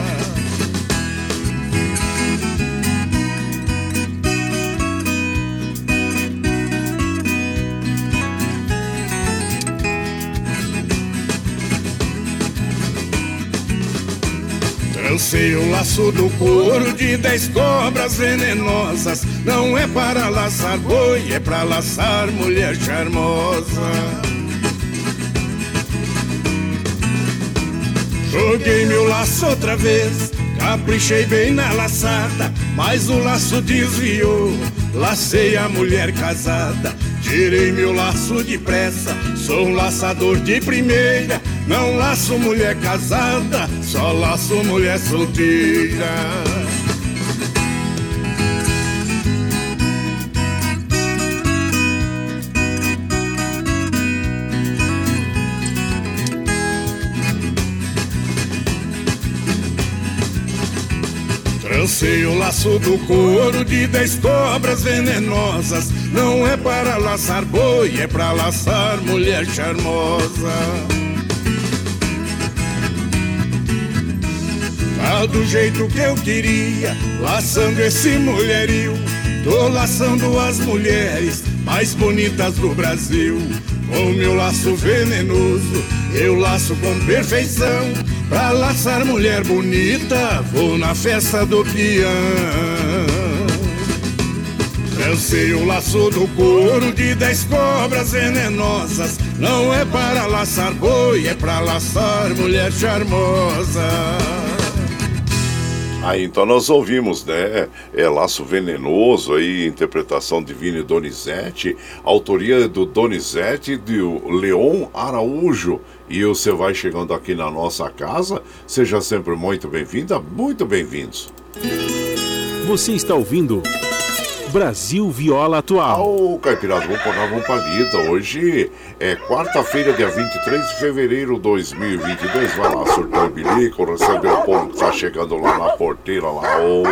Trancei o laço do couro de dez cobras venenosas. Não é para laçar boi, é para laçar mulher charmosa. Joguei meu laço outra vez, caprichei bem na laçada, mas o laço desviou. Lacei a mulher casada, tirei meu laço depressa. Sou um laçador de primeira, não laço mulher casada, só laço mulher solteira. Lancei o laço do couro de dez cobras venenosas. Não é para laçar boi, é para laçar mulher charmosa. Do jeito que eu queria, laçando esse mulherio. Tô laçando as mulheres mais bonitas do Brasil. Com meu laço venenoso, eu laço com perfeição. Pra laçar mulher bonita, vou na festa do peão. Lancei o laço do couro de dez cobras venenosas. Não é para laçar boi, é para laçar mulher charmosa. Aí então nós ouvimos, né? É Laço Venenoso aí, interpretação de Vini Donizete, autoria do Donizete do Leon Araújo. E você vai chegando aqui na nossa casa, seja sempre muito bem-vinda, muito bem-vindos. Você está ouvindo Brasil Viola Atual. Ô, oh, Caipirada, vamos pagar uma palhita. Hoje é quarta-feira, dia 23 de fevereiro de 2022. Vai lá, surtou o bilico, recebe o povo que tá chegando lá na porteira, lá. Ô,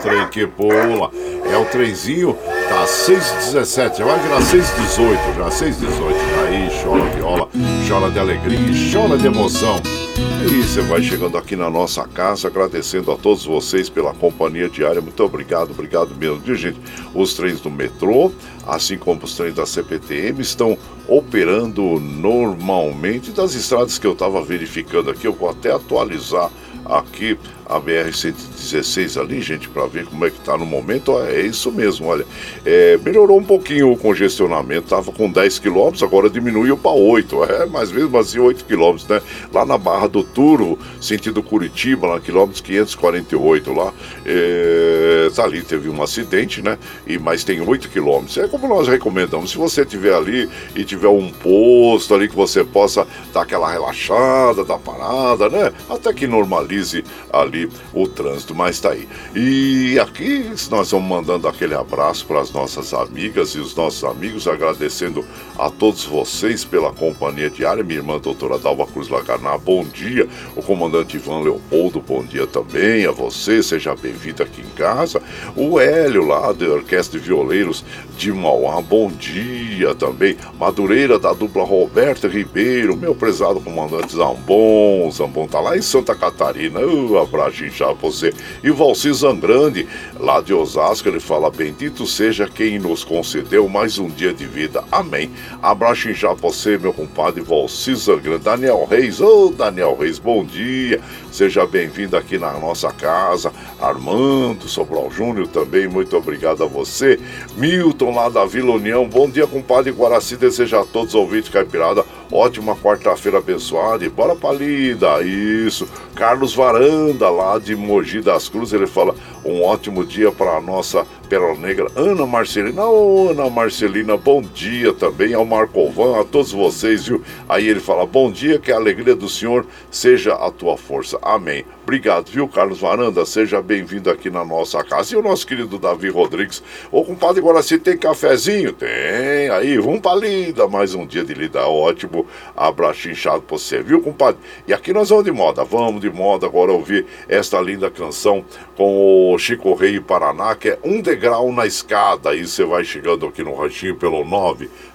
trem que pula. É o trenzinho, tá 6h17, já vai virar 6h18, já 6h18. Aí chora viola, chora de alegria, chora de emoção. E você vai chegando aqui na nossa casa, agradecendo a todos vocês pela companhia diária. Muito obrigado, obrigado mesmo, viu, gente? Os trens do metrô, assim como os trens da CPTM, estão operando normalmente. Das estradas que eu estava verificando aqui, eu vou até atualizar aqui a BR-116 ali, gente, para ver como é que tá no momento. É isso mesmo, olha. É, melhorou um pouquinho o congestionamento, tava com 10 km, agora diminuiu para 8. É, mas mesmo assim 8 km, né? Lá na Barra do Turvo, sentido Curitiba, lá quilômetros 548 lá. É, tá ali teve um acidente, né? E mas tem 8 km. É como nós recomendamos, se você tiver ali e tiver um posto ali que você possa dar aquela relaxada, dar parada, né? Até que normalize ali ali o trânsito, mas tá aí. E aqui nós vamos mandando aquele abraço para as nossas amigas e os nossos amigos, agradecendo a todos vocês pela companhia diária. Minha irmã doutora Dalva Cruz Laganá, bom dia. O comandante Ivan Leopoldo, bom dia também a você, seja bem-vindo aqui em casa. O Hélio lá da Orquestra de Violeiros de Mauá, bom dia também. Madureira da dupla Roberta Ribeiro, meu prezado comandante Zambon, Zambon tá lá em Santa Catarina. Uh, abraço pra já você. E Valci Zangrande, lá de Osasco, ele fala: Bendito seja quem nos concedeu mais um dia de vida. Amém. Abraço já você, meu compadre Valci Zangrande. Daniel Reis, ô oh, Daniel Reis, bom dia. Seja bem-vindo aqui na nossa casa. Armando Sobral Júnior também, muito obrigado a você. Milton lá da Vila União, bom dia, compadre Guaraci. Deseja a todos os ouvintes caipirada ótima quarta-feira abençoada e bora pra lida. Isso. Carlos Varanda, lá de Mogi das Cruzes, ele fala: um ótimo dia para a nossa Pérola Negra, Ana Marcelina. Ô, Ana Marcelina, bom dia também ao Marcovan, a todos vocês, viu? Aí ele fala: bom dia, que a alegria do Senhor seja a tua força. Amém. Obrigado, viu, Carlos Varanda? Seja bem-vindo aqui na nossa casa. E o nosso querido Davi Rodrigues. Ô, compadre Guaraci, tem cafezinho? Tem. Aí, vamos pra lida. Mais um dia de lida ótimo. Abraço inchado pra você, viu, compadre? E aqui nós vamos de moda. Vamos de moda agora ouvir esta linda canção com o Chico Rei Paraná, que é Um Degrau na Escada. Aí você vai chegando aqui no ranchinho pelo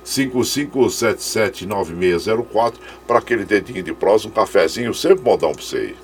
955779604 para aquele dedinho de prosa, um cafezinho, sempre modão pra você aí.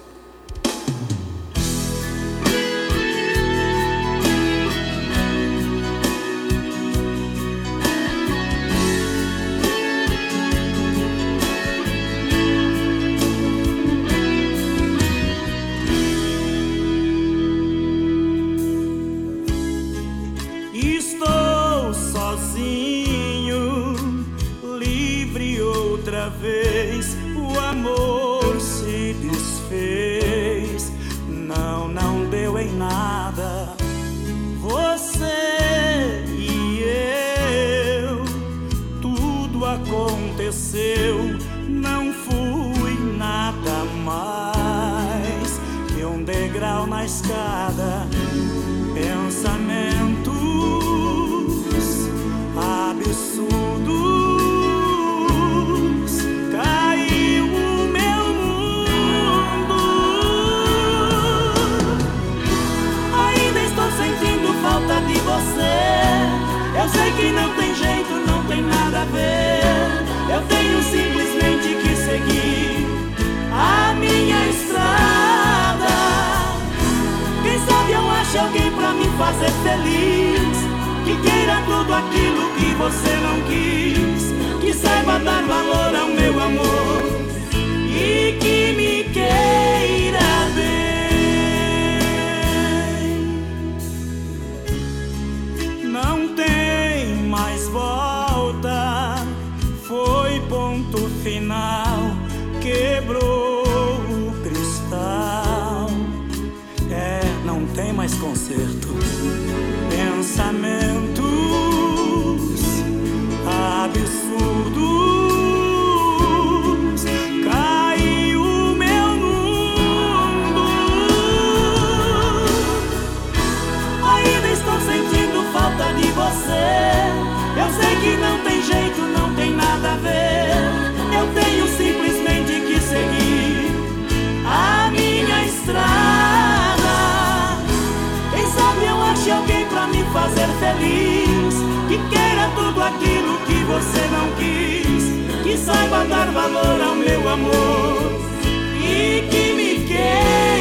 Saiba dar valor ao meu amor e que me queira.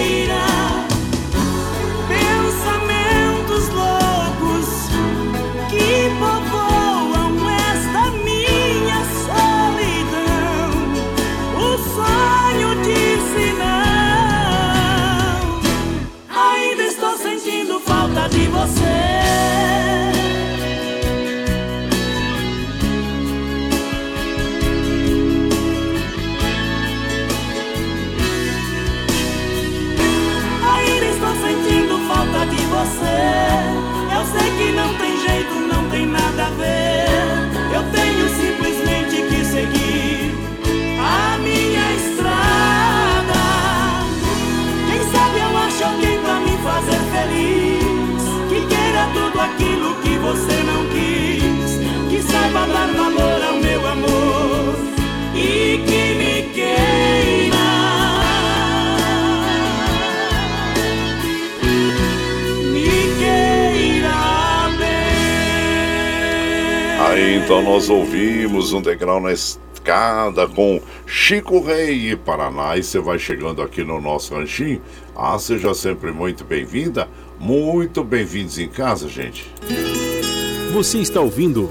Então nós ouvimos um degrau na escada com Chico Rei e Paraná. E você vai chegando aqui no nosso ranchinho. Ah, seja sempre muito bem-vinda. Muito bem-vindos em casa, gente. Você está ouvindo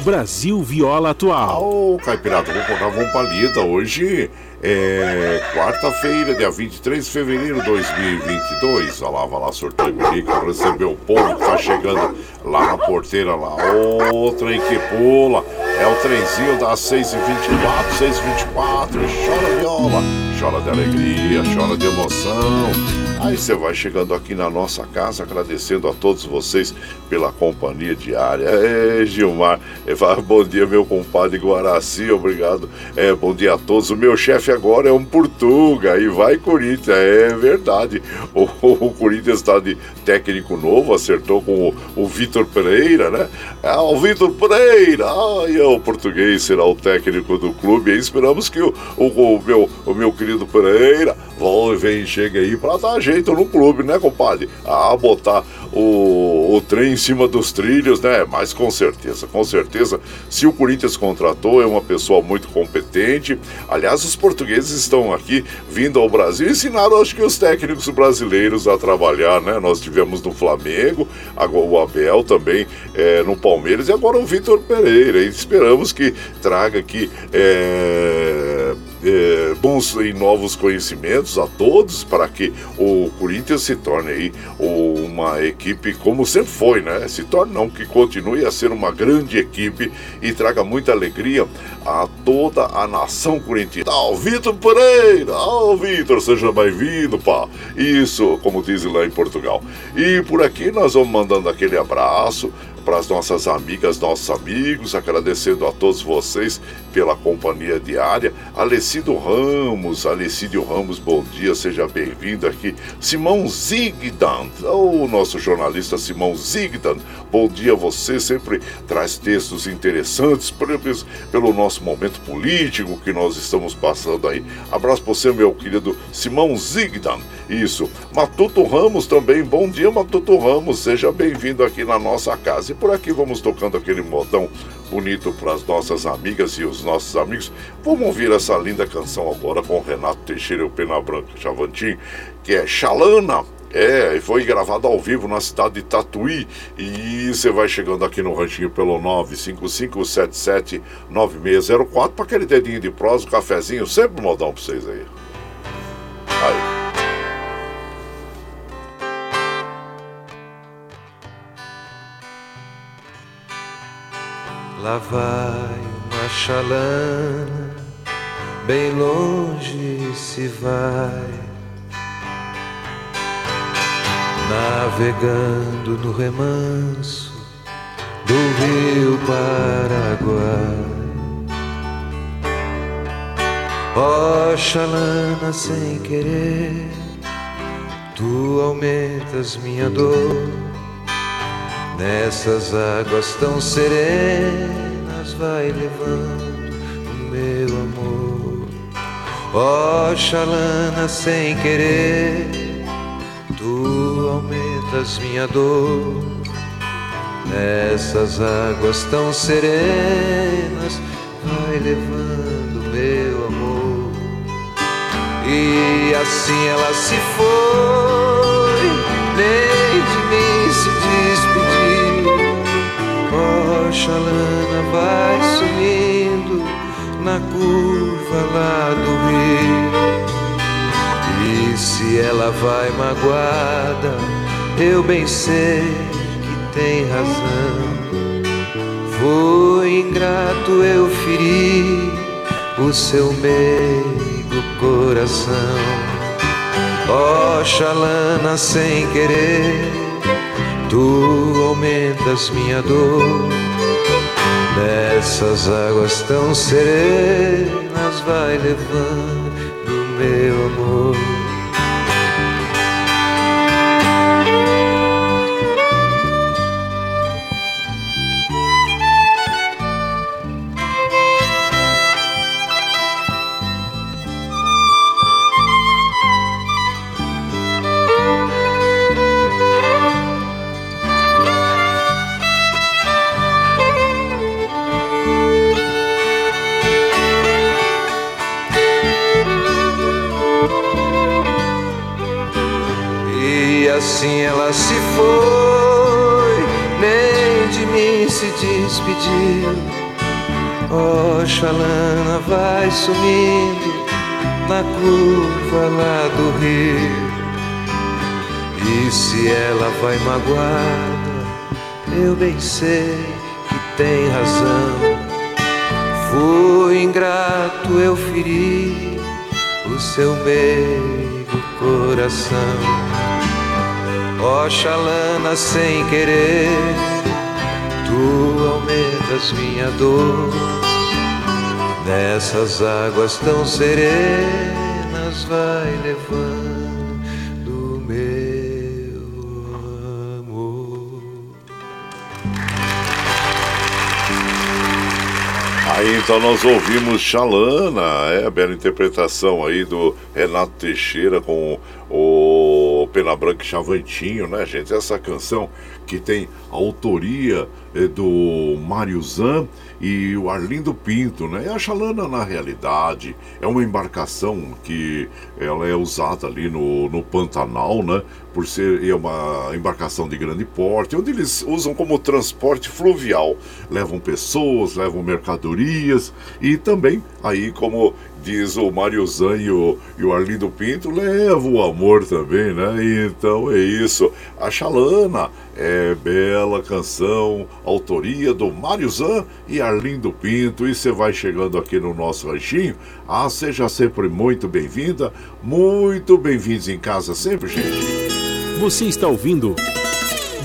Brasil Viola Atual. Ô, oh, Caipirada, vou colocar uma palida hoje. É quarta-feira, dia 23 de fevereiro de 2022. Olha lá, vai lá, sorteio para receber o povo que tá chegando lá na porteira lá. Ô, trem que pula. É o trenzinho das 6h24, 6h24. Chora viola, chora de alegria, chora de emoção. Aí você vai chegando aqui na nossa casa, agradecendo a todos vocês pela companhia diária. É, Gilmar, é, bom dia, meu compadre Guaraci, obrigado. É, bom dia a todos. O meu chefe agora é um Portuga e vai Corinthians, é verdade. O, o Corinthians está de técnico novo, acertou com o, o Vitor Pereira, né? Ah, o Vitor Pereira, ai, é o português será o técnico do clube. E esperamos que o, o, o, meu, o meu querido Pereira vão, vem, chega aí para dar jeito no clube, né, compadre? Ah, botar o, o trem em cima dos trilhos, né? Mas com certeza, com certeza, se o Corinthians contratou, é uma pessoa muito competente. Aliás, os portugueses estão aqui vindo ao Brasil e ensinaram, acho que, os técnicos brasileiros a trabalhar, né? Nós tivemos no Flamengo, agora o Abel também é, no Palmeiras e agora o Vitor Pereira. E esperamos que traga aqui. É é, bons e novos conhecimentos a todos para que o Corinthians se torne aí uma equipe como sempre foi, né? Se torne não, que continue a ser uma grande equipe e traga muita alegria a toda a nação corintiana. Ah, Vitor Pereira! Ah, Vitor, seja bem-vindo, pá! Isso, como dizem lá em Portugal. E por aqui nós vamos mandando aquele abraço para as nossas amigas, nossos amigos, agradecendo a todos vocês pela companhia diária. Alecido Ramos, Alecido Ramos, bom dia, seja bem-vindo aqui. Simão Zigdan, o nosso jornalista Simão Zigdan, bom dia você, sempre traz textos interessantes pelo nosso momento político que nós estamos passando aí. Abraço para você, meu querido Simão Zigdan. Isso. Matuto Ramos também, bom dia, Matuto Ramos, seja bem-vindo aqui na nossa casa. E por aqui vamos tocando aquele modão bonito para as nossas amigas e os nossos amigos. Vamos ouvir essa linda canção agora com Renato Teixeira e o Pena Branca Chavantin, que é Xalana. É, foi gravado ao vivo na cidade de Tatuí. E você vai chegando aqui no ranchinho pelo 955779604 para aquele dedinho de prosa, um cafezinho, sempre modão para vocês aí. Aí. Lá vai uma chalana, bem longe se vai, navegando no remanso do rio Paraguai. Ó chalana sem querer, tu aumentas minha dor Nessas águas tão serenas vai levando o meu amor. Ó oh, sem querer, tu aumentas minha dor. Nessas águas tão serenas vai levando meu amor. E assim ela se foi, nem de mim se despediu. Oxalana vai sumindo na curva lá do rio. E se ela vai magoada, eu bem sei que tem razão. Foi ingrato, eu feri o seu meigo coração. Oxalana sem querer Tu aumentas minha dor. Nessas águas tão serenas vai levando meu amor Oxalana vai sumindo na curva lá do rio. E se ela vai magoada, eu bem sei que tem razão. Fui ingrato, eu feri o seu meigo coração. Oxalana sem querer, tu aumentas minha dor. Nessas águas tão serenas vai levando meu amor. Aí então nós ouvimos Xalana, é a bela interpretação aí do Renato Teixeira com o Pena Branca e Chavantinho, né, gente? Essa canção que tem autoria do Mário Zan e o Arlindo Pinto, né? E a Chalana, na realidade, é uma embarcação que ela é usada ali no, no Pantanal, né? Por ser é uma embarcação de grande porte, onde eles usam como transporte fluvial. Levam pessoas, levam mercadorias e também, aí como diz o Mário Zan e o, Arlindo Pinto, leva o amor também, né? Então é isso. A Chalana é bela canção, autoria do Mário Zan e Arlindo Pinto. E você vai chegando aqui no nosso ranchinho. Ah, seja sempre muito bem-vinda, muito bem-vindos em casa sempre, gente. Você está ouvindo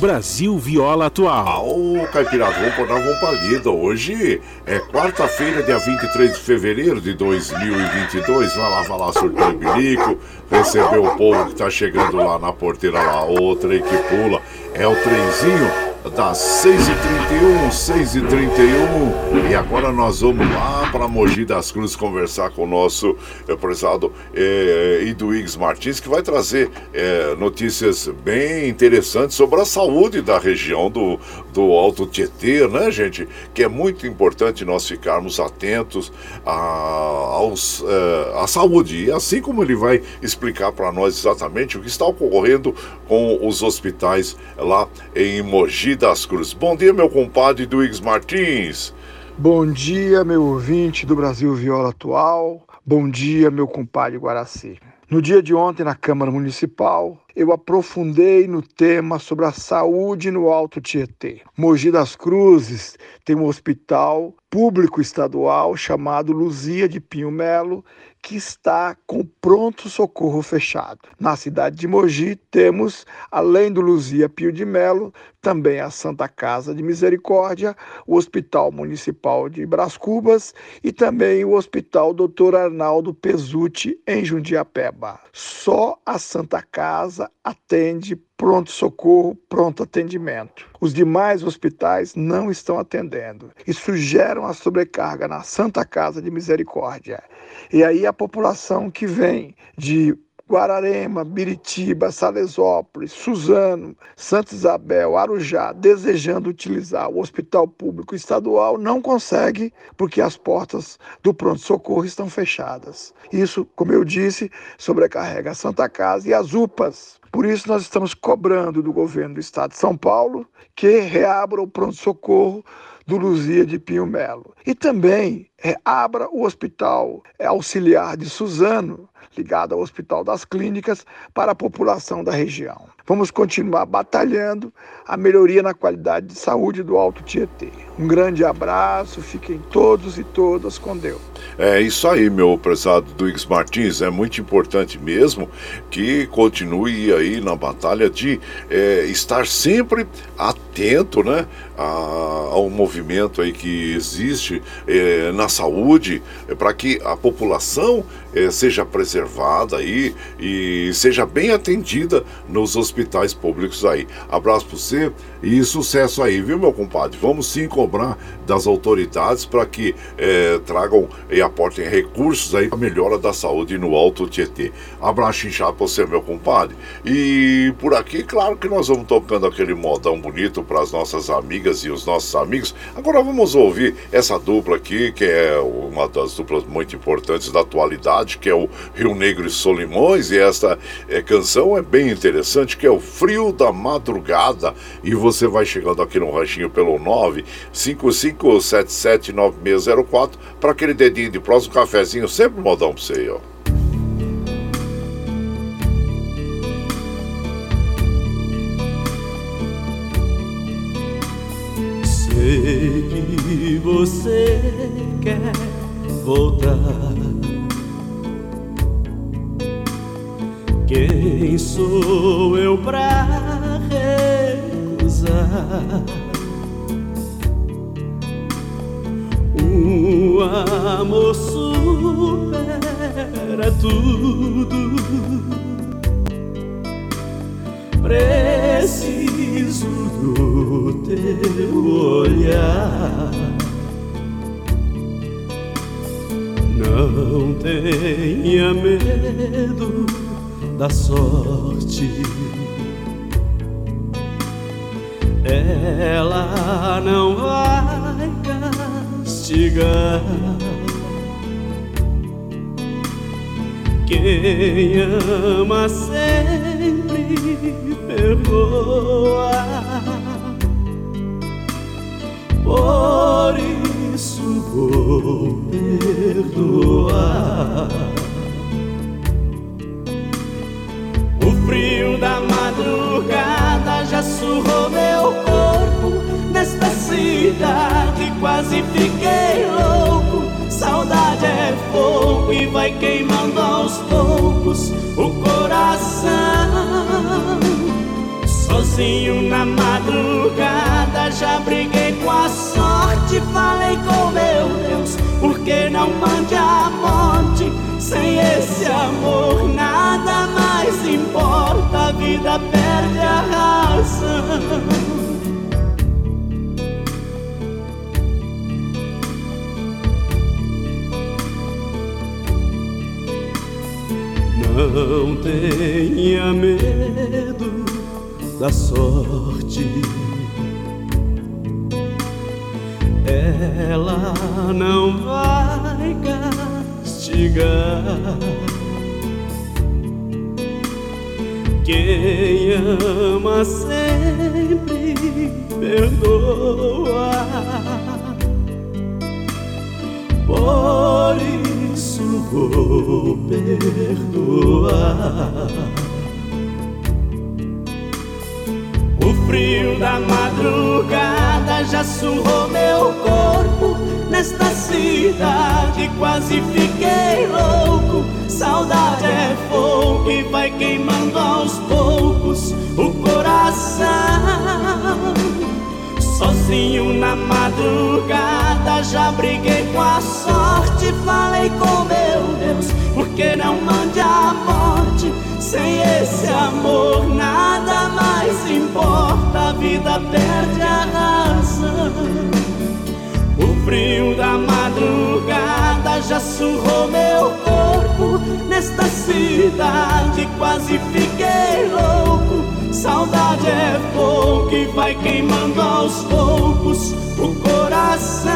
Brasil Viola Atual. Ô, Caipirada, vamos pôr na vamos pra lida. Hoje é quarta-feira, dia 23 de fevereiro de 2022. Vai lá, vai lá, surtou bilico, recebeu o povo que tá chegando lá na porteira lá, outra aí que pula. É o trenzinho das 6h31, 6h31. E agora nós vamos lá para Mogi das Cruzes conversar com o nosso é, prezado é, Martins, que vai trazer é, notícias bem interessantes sobre a saúde da região do, do Alto Tietê, né, gente? Que é muito importante nós ficarmos atentos é, à saúde. E assim como ele vai explicar para nós exatamente o que está ocorrendo com os hospitais lá em Mogi das Cruzes. Bom dia, meu compadre Duígues Martins. Bom dia, meu ouvinte do Brasil Viola Atual. Bom dia, meu compadre Guaraci. No dia de ontem, na Câmara Municipal, eu aprofundei no tema sobre a saúde no Alto Tietê. Mogi das Cruzes tem um hospital público estadual chamado Luzia de Pinho Melo, que está com pronto socorro fechado. Na cidade de Mogi temos, além do Luzia Pio de Melo, também a Santa Casa de Misericórdia, o Hospital Municipal de Bras Cubas e também o Hospital Dr. Arnaldo Pesutti em Jundiapeba. Só a Santa Casa atende pronto socorro, pronto atendimento. Os demais hospitais não estão atendendo. Isso gera uma sobrecarga na Santa Casa de Misericórdia. E aí a população que vem de Guararema, Biritiba, Salesópolis, Suzano, Santa Isabel, Arujá, desejando utilizar o hospital público estadual, não consegue porque as portas do pronto-socorro estão fechadas. Isso, como eu disse, sobrecarrega a Santa Casa e as UPAs. Por isso, nós estamos cobrando do governo do estado de São Paulo que reabra o pronto-socorro do Luzia de Pinho Melo. E também é, abra o hospital é, auxiliar de Suzano, ligado ao Hospital das Clínicas, para a população da região. Vamos continuar batalhando a melhoria na qualidade de saúde do Alto Tietê. Um grande abraço, fiquem todos e todas com Deus. É isso aí, meu prezado Duígues Martins. É muito importante mesmo que continue aí na batalha de é, estar sempre atento né, a, ao movimento aí que existe é, na saúde, é, para que a população é, seja preservada aí e seja bem atendida nos hospitais públicos aí. Abraço para você e sucesso aí, viu, meu compadre? Vamos sim cobrar das autoridades para que é, tragam e aportem recursos aí para melhora da saúde no Alto Tietê. Abraço inchado para você, meu compadre. E por aqui, claro que nós vamos tocando aquele modão bonito para as nossas amigas e os nossos amigos. Agora vamos ouvir essa dupla aqui, que é uma das duplas muito importantes da atualidade, que é o Rio Negro e Solimões, e esta é, canção é bem interessante, que é o Frio da Madrugada. E você vai chegando aqui no ranchinho pelo 955779604 para aquele dedinho de próximo cafezinho, sempre modão para você aí, ó. Sei que você quer voltar. Quem sou eu pra? O amor supera tudo. Preciso do teu olhar. Não tenha medo da sorte. Ela não vai castigar. Quem ama sempre perdoa. Por isso vou perdoar. Frio da madrugada já surrou meu corpo nesta cidade. Quase fiquei louco. Saudade é fogo e vai queimando aos poucos o coração. Sozinho na madrugada já briguei com a sorte. Falei com meu Deus, por que não mande a morte? Sem esse amor nada mais importa, a vida perde a razão. Não tenha medo da sorte. Ela não vai castigar. Quem ama sempre perdoa. Por isso vou perdoar. Frio da madrugada já surrou meu corpo nesta cidade. Quase fiquei louco. Saudade é fogo que vai queimando aos poucos o coração. Sozinho na madrugada já briguei com a sorte. Falei com meu Deus, por que não mande a morte? Sem esse amor nada mais importa, a vida perde a razão. O frio da madrugada já surrou meu corpo nesta cidade. Quase fiquei louco. Saudade é fogo que vai queimando aos poucos o coração.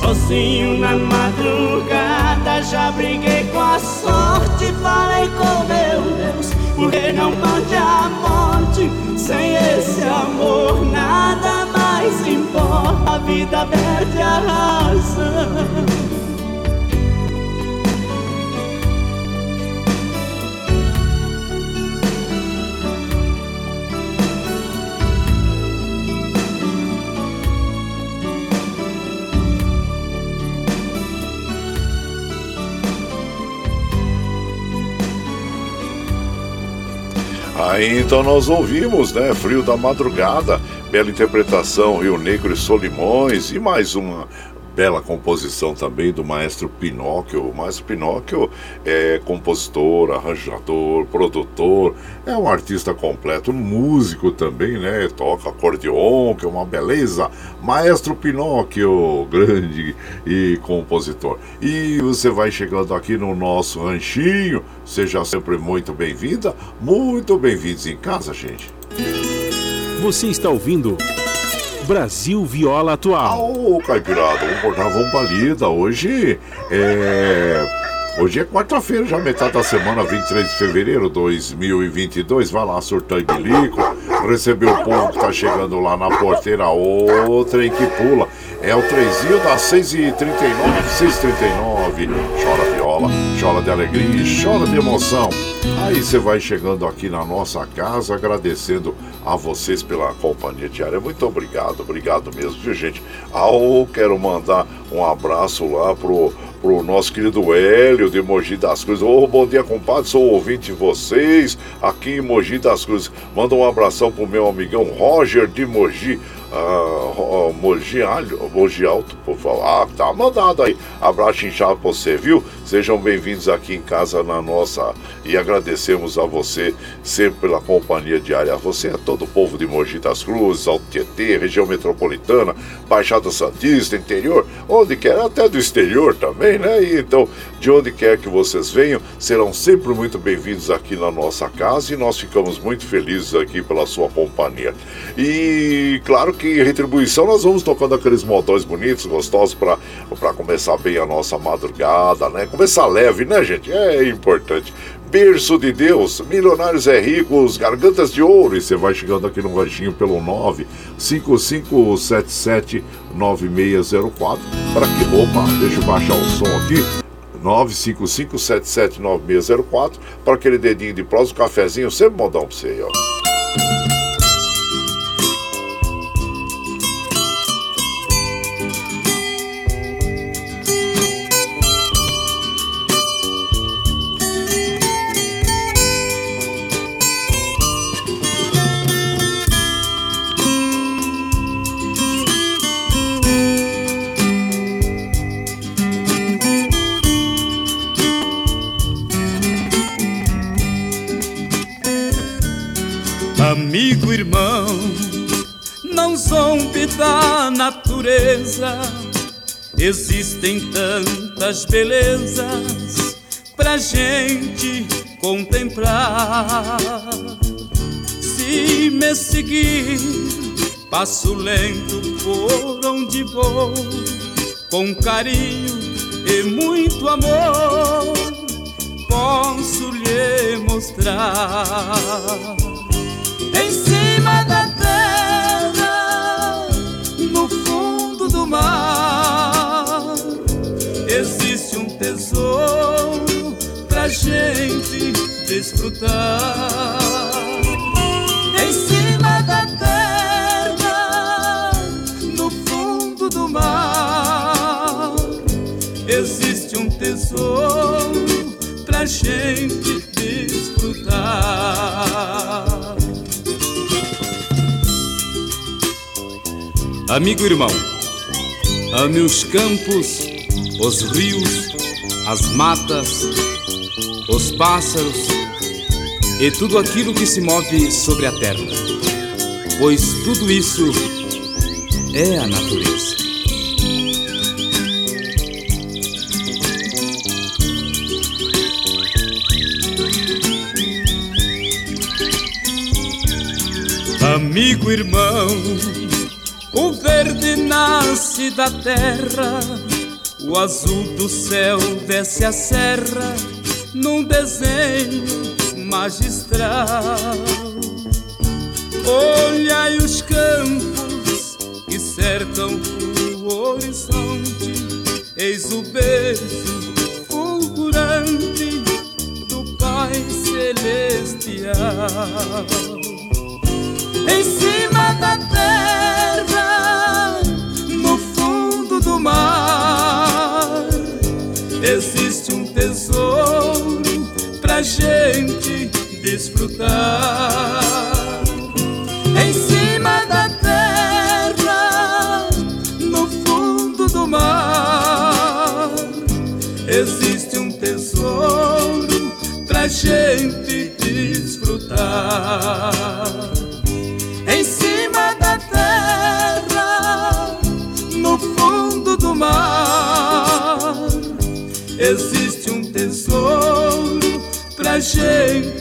Sozinho na madrugada já briguei com a sorte. Falei com meu Deus, por que não mande a morte? Sem esse amor nada mais importa, a vida perde a razão. Aí então nós ouvimos, né? Frio da Madrugada, bela interpretação, Rio Negro e Solimões, e mais uma bela composição também do maestro Pinóquio. O maestro Pinóquio é compositor, arranjador, produtor, é um artista completo, músico também, né? Toca acordeon, que é uma beleza. Maestro Pinóquio, grande e compositor. E você vai chegando aqui no nosso ranchinho, seja sempre muito bem-vinda, muito bem-vindos em casa, gente. Você está ouvindo Brasil Viola Atual. Ô, oh, Caipirada, vamos cortar, lida. Hoje é. Hoje é quarta-feira, já metade da semana, 23 de fevereiro de 2022. Vai lá, surtão e bilico. Recebeu o povo que tá chegando lá na porteira. Ô, trem que pula. É o trenzinho das 6h39, 6h39. Chora viola, chora de alegria, chora de emoção. Aí você vai chegando aqui na nossa casa, agradecendo a vocês pela companhia diária. Muito obrigado, obrigado mesmo, viu, gente? Ah, eu quero mandar um abraço lá pro, pro nosso querido Hélio de Mogi das Cruzes. Ô, oh, bom dia, compadre, sou ouvinte de vocês aqui em Mogi das Cruzes. Manda um abração pro meu amigão Roger de Mogi. Uh, Mogi, Mogi Alto, por favor. Ah, tá mandado aí. Abraço inchado pra você, viu? Sejam bem-vindos aqui em casa na nossa e agradecemos a você sempre pela companhia diária. Você é todo o povo de Mogi das Cruzes, Alto Tietê, região metropolitana, Baixada Santista, interior, onde quer, até do exterior também, né? E então, de onde quer que vocês venham, serão sempre muito bem-vindos aqui na nossa casa e nós ficamos muito felizes aqui pela sua companhia. E claro que retribuição nós vamos tocando aqueles modões bonitos, gostosos, para começar bem a nossa madrugada, né? Começar leve, né, gente? É importante. Berço de Deus, Milionários é Ricos, Gargantas de Ouro. E você vai chegando aqui no ranchinho pelo 955779604. Para que. Opa, deixa eu baixar o som aqui. 955779604 para aquele dedinho de prosa, um cafezinho, sempre modão para você aí, ó. Natureza existem tantas belezas pra gente contemplar. Se me seguir, passo lento por onde vou, com carinho e muito amor, posso lhe mostrar. Mar existe um tesouro pra gente desfrutar. Em cima da terra, no fundo do mar, existe um tesouro pra gente desfrutar. Amigo irmão, Ame os campos, os rios, as matas, os pássaros e tudo aquilo que se move sobre a terra, pois tudo isso é a natureza. Amigo, irmão, verde nasce da terra, o azul do céu desce a serra num desenho magistral. Olhai os campos que cercam o horizonte, eis o beijo fulgurante do Pai Celestial. Em cima da terra tesouro pra gente desfrutar. Pra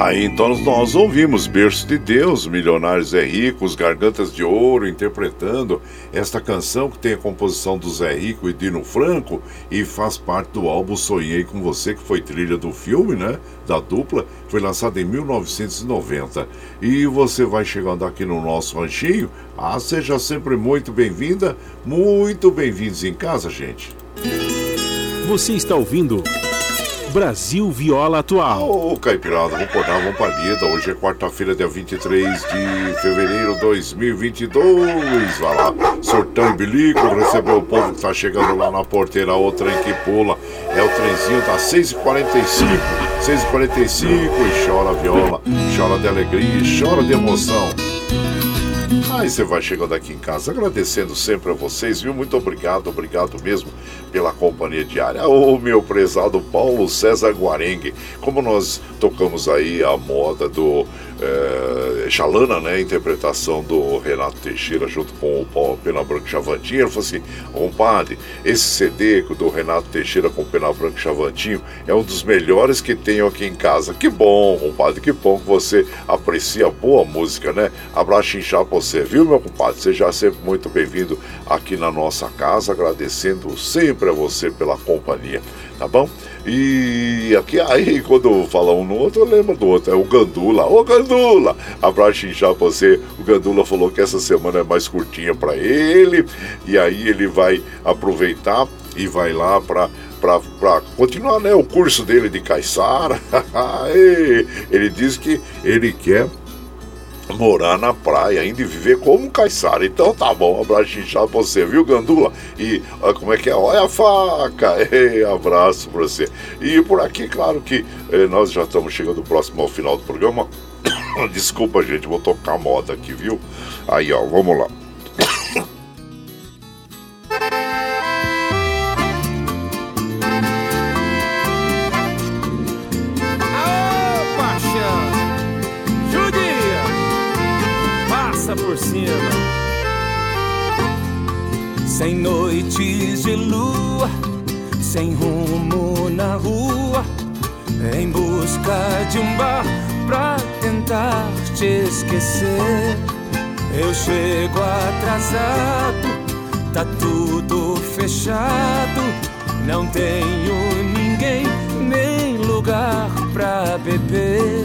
Aí então nós ouvimos Berço de Deus, Milionários é Ricos, Gargantas de Ouro, interpretando esta canção que tem a composição do Zé Rico e Dino Franco e faz parte do álbum Sonhei com Você, que foi trilha do filme, né? Da dupla, foi lançado em 1990. E você vai chegando aqui no nosso ranchinho. Ah, seja sempre muito bem-vinda, muito bem-vindos em casa, gente. Você está ouvindo. Brasil Viola Atual. Ô, oh, Caipirada, vamos acordar, vamos pra lida. Hoje é quarta-feira, dia 23 de fevereiro de 2022. Vai lá, sortão e bilico, recebeu o povo que tá chegando lá na porteira, o trem que pula. É o trenzinho, tá 6h45, 6h45 e chora viola, chora de alegria, chora de emoção. E você vai chegando aqui em casa agradecendo sempre a vocês, viu? Muito obrigado, obrigado mesmo pela companhia diária. O meu prezado Paulo César Guarengue, como nós tocamos aí a moda do é, Xalana, né? Interpretação do Renato Teixeira junto com o Paulo Pena Branca Chavantinho. Ele falou assim: compadre, esse CD do Renato Teixeira com Pena Branca Chavantinho é um dos melhores que tenho aqui em casa. Que bom, compadre, que bom que você aprecia boa música, né? Abraço inchado pra você, viu, meu compadre? Seja sempre muito bem-vindo aqui na nossa casa, agradecendo sempre a você pela companhia, tá bom? E aqui, aí, quando fala um no outro, eu lembro do outro. É o Gandula. Ô, Gandula! Abraço pra você. O Gandula falou que essa semana é mais curtinha para ele. E aí ele vai aproveitar e vai lá para para continuar né, o curso dele de caiçara. ele diz que ele quer morar na praia, ainda e viver como caiçara. Então tá bom, um abraço inchado pra você, viu, Gandula? E como é que é? Olha a faca! Ei, abraço pra você. E por aqui, claro que eh, nós já estamos chegando próximo ao final do programa. Desculpa, gente, vou tocar moda aqui, viu? Aí, ó, vamos lá. Sem noites de lua, sem rumo na rua, em busca de um bar pra tentar te esquecer. Eu chego atrasado, tá tudo fechado, não tenho ninguém nem lugar pra beber.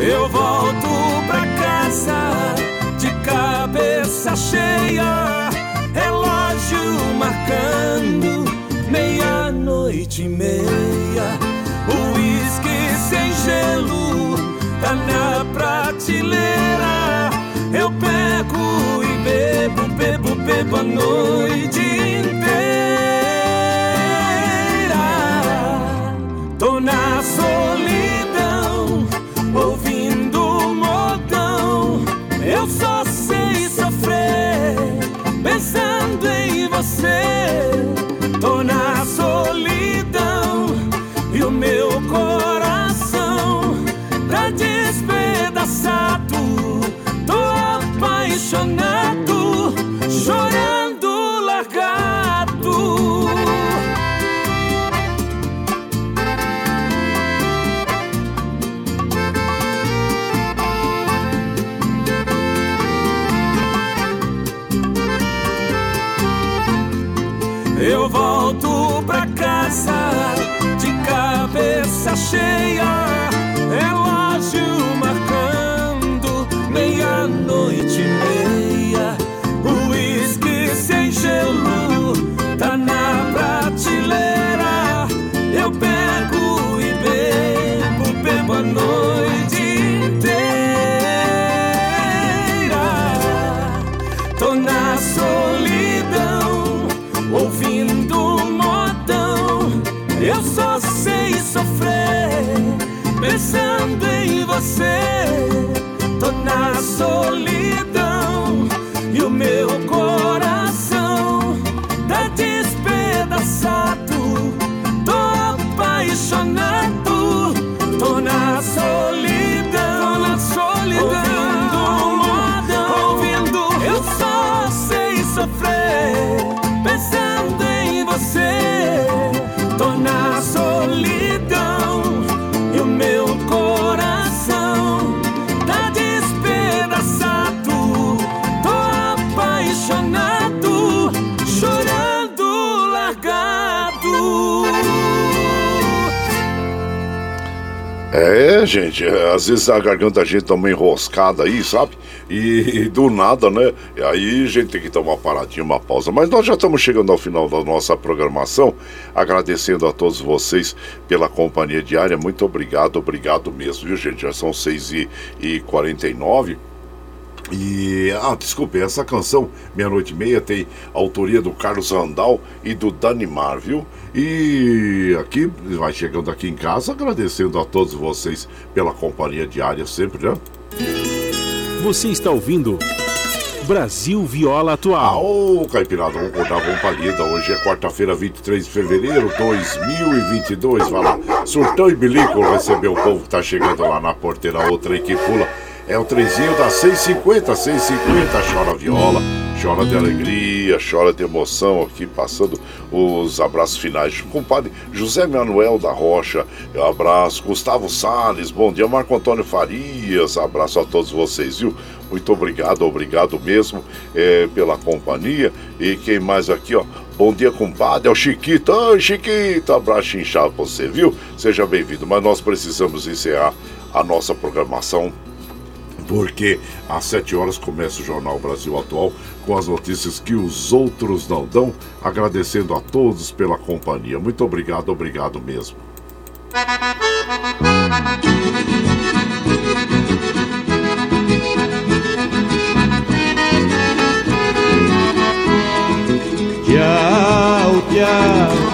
Eu volto pra casa cabeça cheia relógio marcando meia-noite e meia. O uísque sem gelo tá na prateleira. Eu pego e bebo, bebo, bebo a noite inteira. Pensando em você. Tô na solidão e o meu coração tá despedaçado. Tô apaixonado, chorando cheia, relógio É, gente, é, às vezes a garganta da gente tá meio enroscada aí, sabe? E, e do nada, né? Aí a gente tem que tomar uma paradinha, uma pausa. Mas nós já estamos chegando ao final da nossa programação, agradecendo a todos vocês pela companhia diária. Muito obrigado, obrigado mesmo, viu, gente? Já são 6h49. E, ah, desculpe, essa canção, Meia-Noite e Meia, tem autoria do Carlos Randal e do Danimar, viu? E aqui, vai chegando aqui em casa, agradecendo a todos vocês pela companhia diária sempre, né? Você está ouvindo Brasil Viola Atual. Ô, Caipirada, vamos contar com palida. Hoje é quarta-feira, 23 de fevereiro de 2022. Vai lá, surtão e bilico receber o povo que tá chegando lá na porteira. Outra aí que pula. É o trezinho da 650, 650, chora viola, chora de alegria, chora de emoção aqui, passando os abraços finais. Compadre José Manuel da Rocha, abraço. Gustavo Sales, bom dia. Marco Antônio Farias, abraço a todos vocês, viu? Muito obrigado, obrigado mesmo é, pela companhia. E quem mais aqui, ó? Bom dia, compadre. É o Chiquito. Oi, Chiquito. Abraço inchado pra você, viu? Seja bem-vindo. Mas nós precisamos encerrar a nossa programação porque às 7 horas começa o Jornal Brasil Atual com as notícias que os outros não dão, agradecendo a todos pela companhia. Muito obrigado, obrigado mesmo. Tchau, tchau,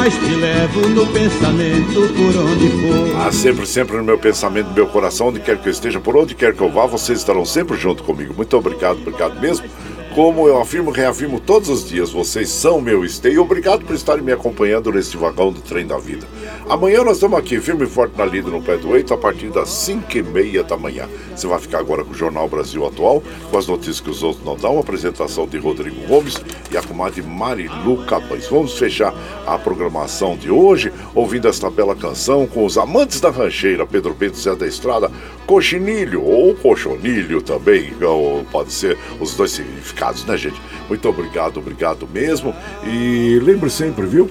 mas te levo no pensamento por onde for. Ah, sempre, sempre no meu pensamento, no meu coração, onde quer que eu esteja, por onde quer que eu vá, vocês estarão sempre junto comigo. Muito obrigado, obrigado mesmo. Como eu afirmo, reafirmo todos os dias, vocês são meu esteio. Obrigado por estarem me acompanhando neste vagão do trem da vida. Amanhã nós estamos aqui, firme e forte na lida no pé do eito, a partir das 5 e meia da manhã. Você vai ficar agora com o Jornal Brasil Atual, com as notícias que os outros não dão, a apresentação de Rodrigo Gomes e a comadre Marilu Capães. Vamos fechar a programação de hoje, ouvindo esta bela canção com os amantes da rancheira, Pedro Bento Zé da Estrada, Coxinilho ou Cochonilho também, ou pode ser os dois significados né, gente? Muito obrigado, obrigado mesmo. E lembre sempre, viu?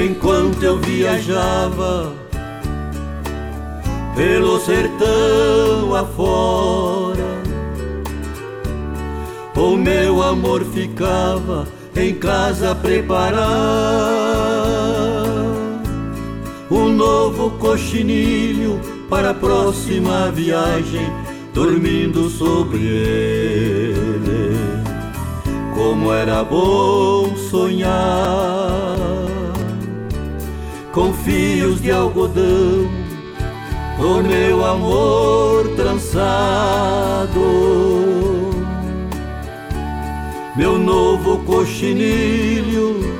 Enquanto eu viajava pelo sertão afora, o meu amor ficava em casa preparar um novo coxinilho para a próxima viagem, dormindo sobre ele. Como era bom sonhar com fios de algodão, o meu amor trançado, meu novo coxinilho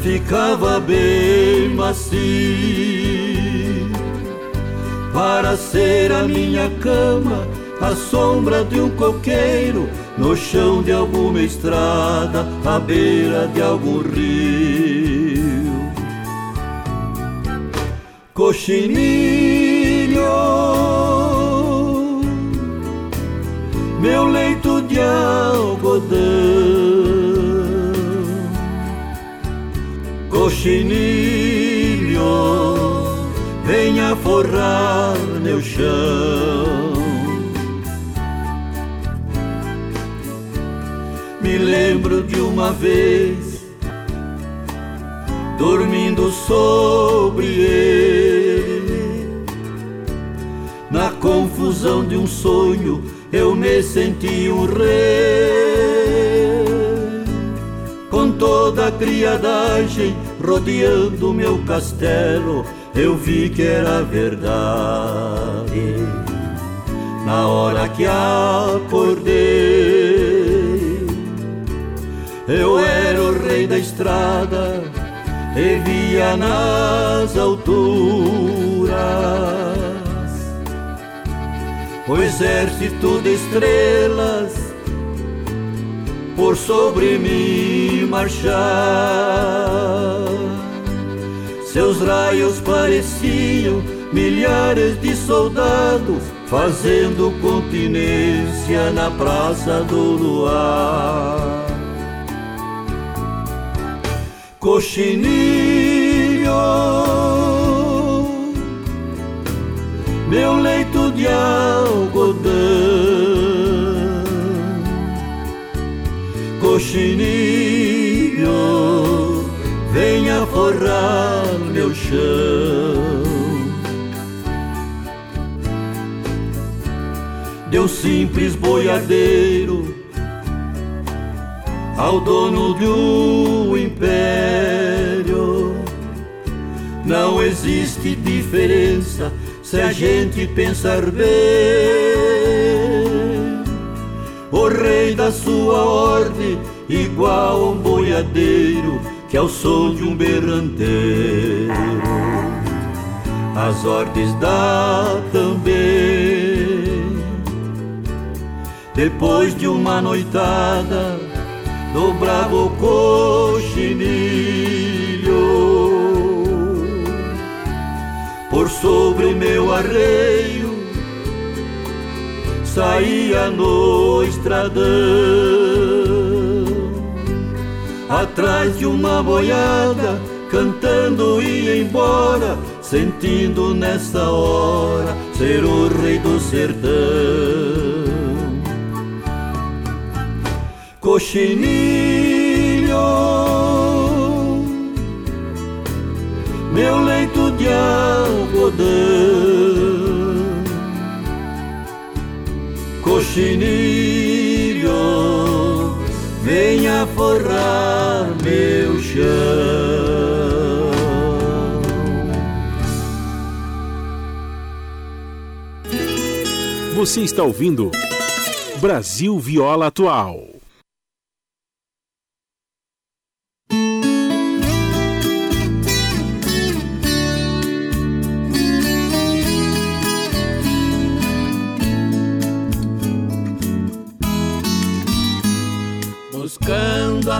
ficava bem macio para ser a minha cama, a sombra de um coqueiro no chão de alguma estrada, à beira de algum rio. Coxinilho, meu leito de algodão cochinilho venha forrar meu chão. Me lembro de uma vez dormindo sobre ele. Na confusão de um sonho eu me senti um rei. Com toda a criadagem rodeando meu castelo, eu vi que era verdade. Na hora que acordei, eu era o rei da estrada e via nas alturas o exército de estrelas por sobre mim marchar. Seus raios pareciam milhares de soldados fazendo continência na praça do luar. Coxinilho, meu leito de algodão, coxinilho, venha forrar meu chão. Deu simples boiadeiro ao dono de um império. Não existe diferença se a gente pensar bem. O rei da sua ordem, igual a um boiadeiro, que é o som de um berranteiro. As ordens dá também. Depois de uma noitada do bravo coxinilho. Sobre meu arreio saía no estradão, atrás de uma boiada, cantando ia embora, sentindo nessa hora ser o rei do sertão. coxinilho, meu leito de algodão, coxinilho, venha forrar meu chão. Você está ouvindo Brasil Viola Atual.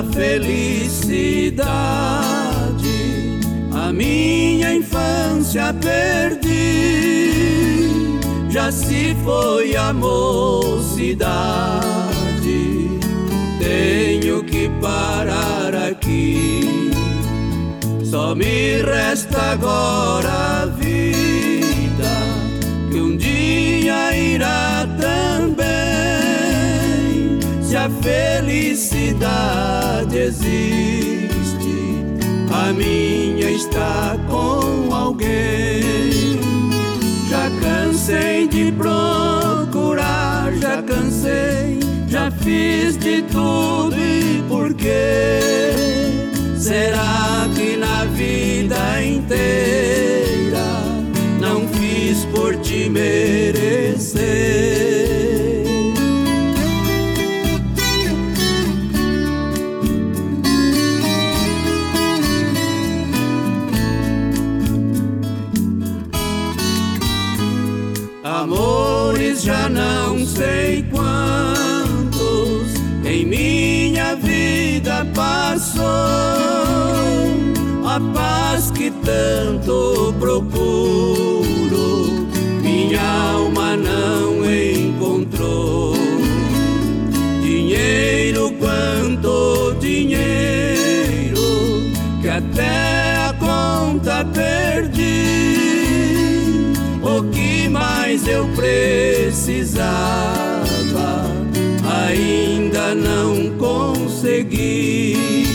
Felicidade. A minha infância perdi, já se foi a mocidade. Tenho que parar aqui, só me resta agora a vida, que um dia irá a felicidade existe, a minha está com alguém. Já cansei de procurar, já cansei, já fiz de tudo e por quê? Será que na vida inteira não fiz por te merecer? A paz que tanto procuro, minha alma não encontrou. Dinheiro, quanto dinheiro, que até a conta perdi mais eu precisava, ainda não consegui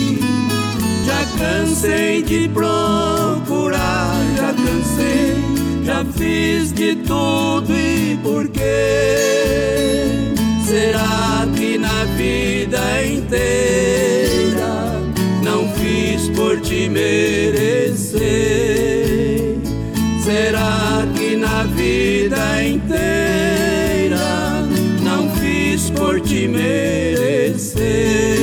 cansei de procurar, já cansei, já fiz de tudo e por quê? Será que na vida inteira não fiz por te merecer? Será que na vida inteira não fiz por te merecer?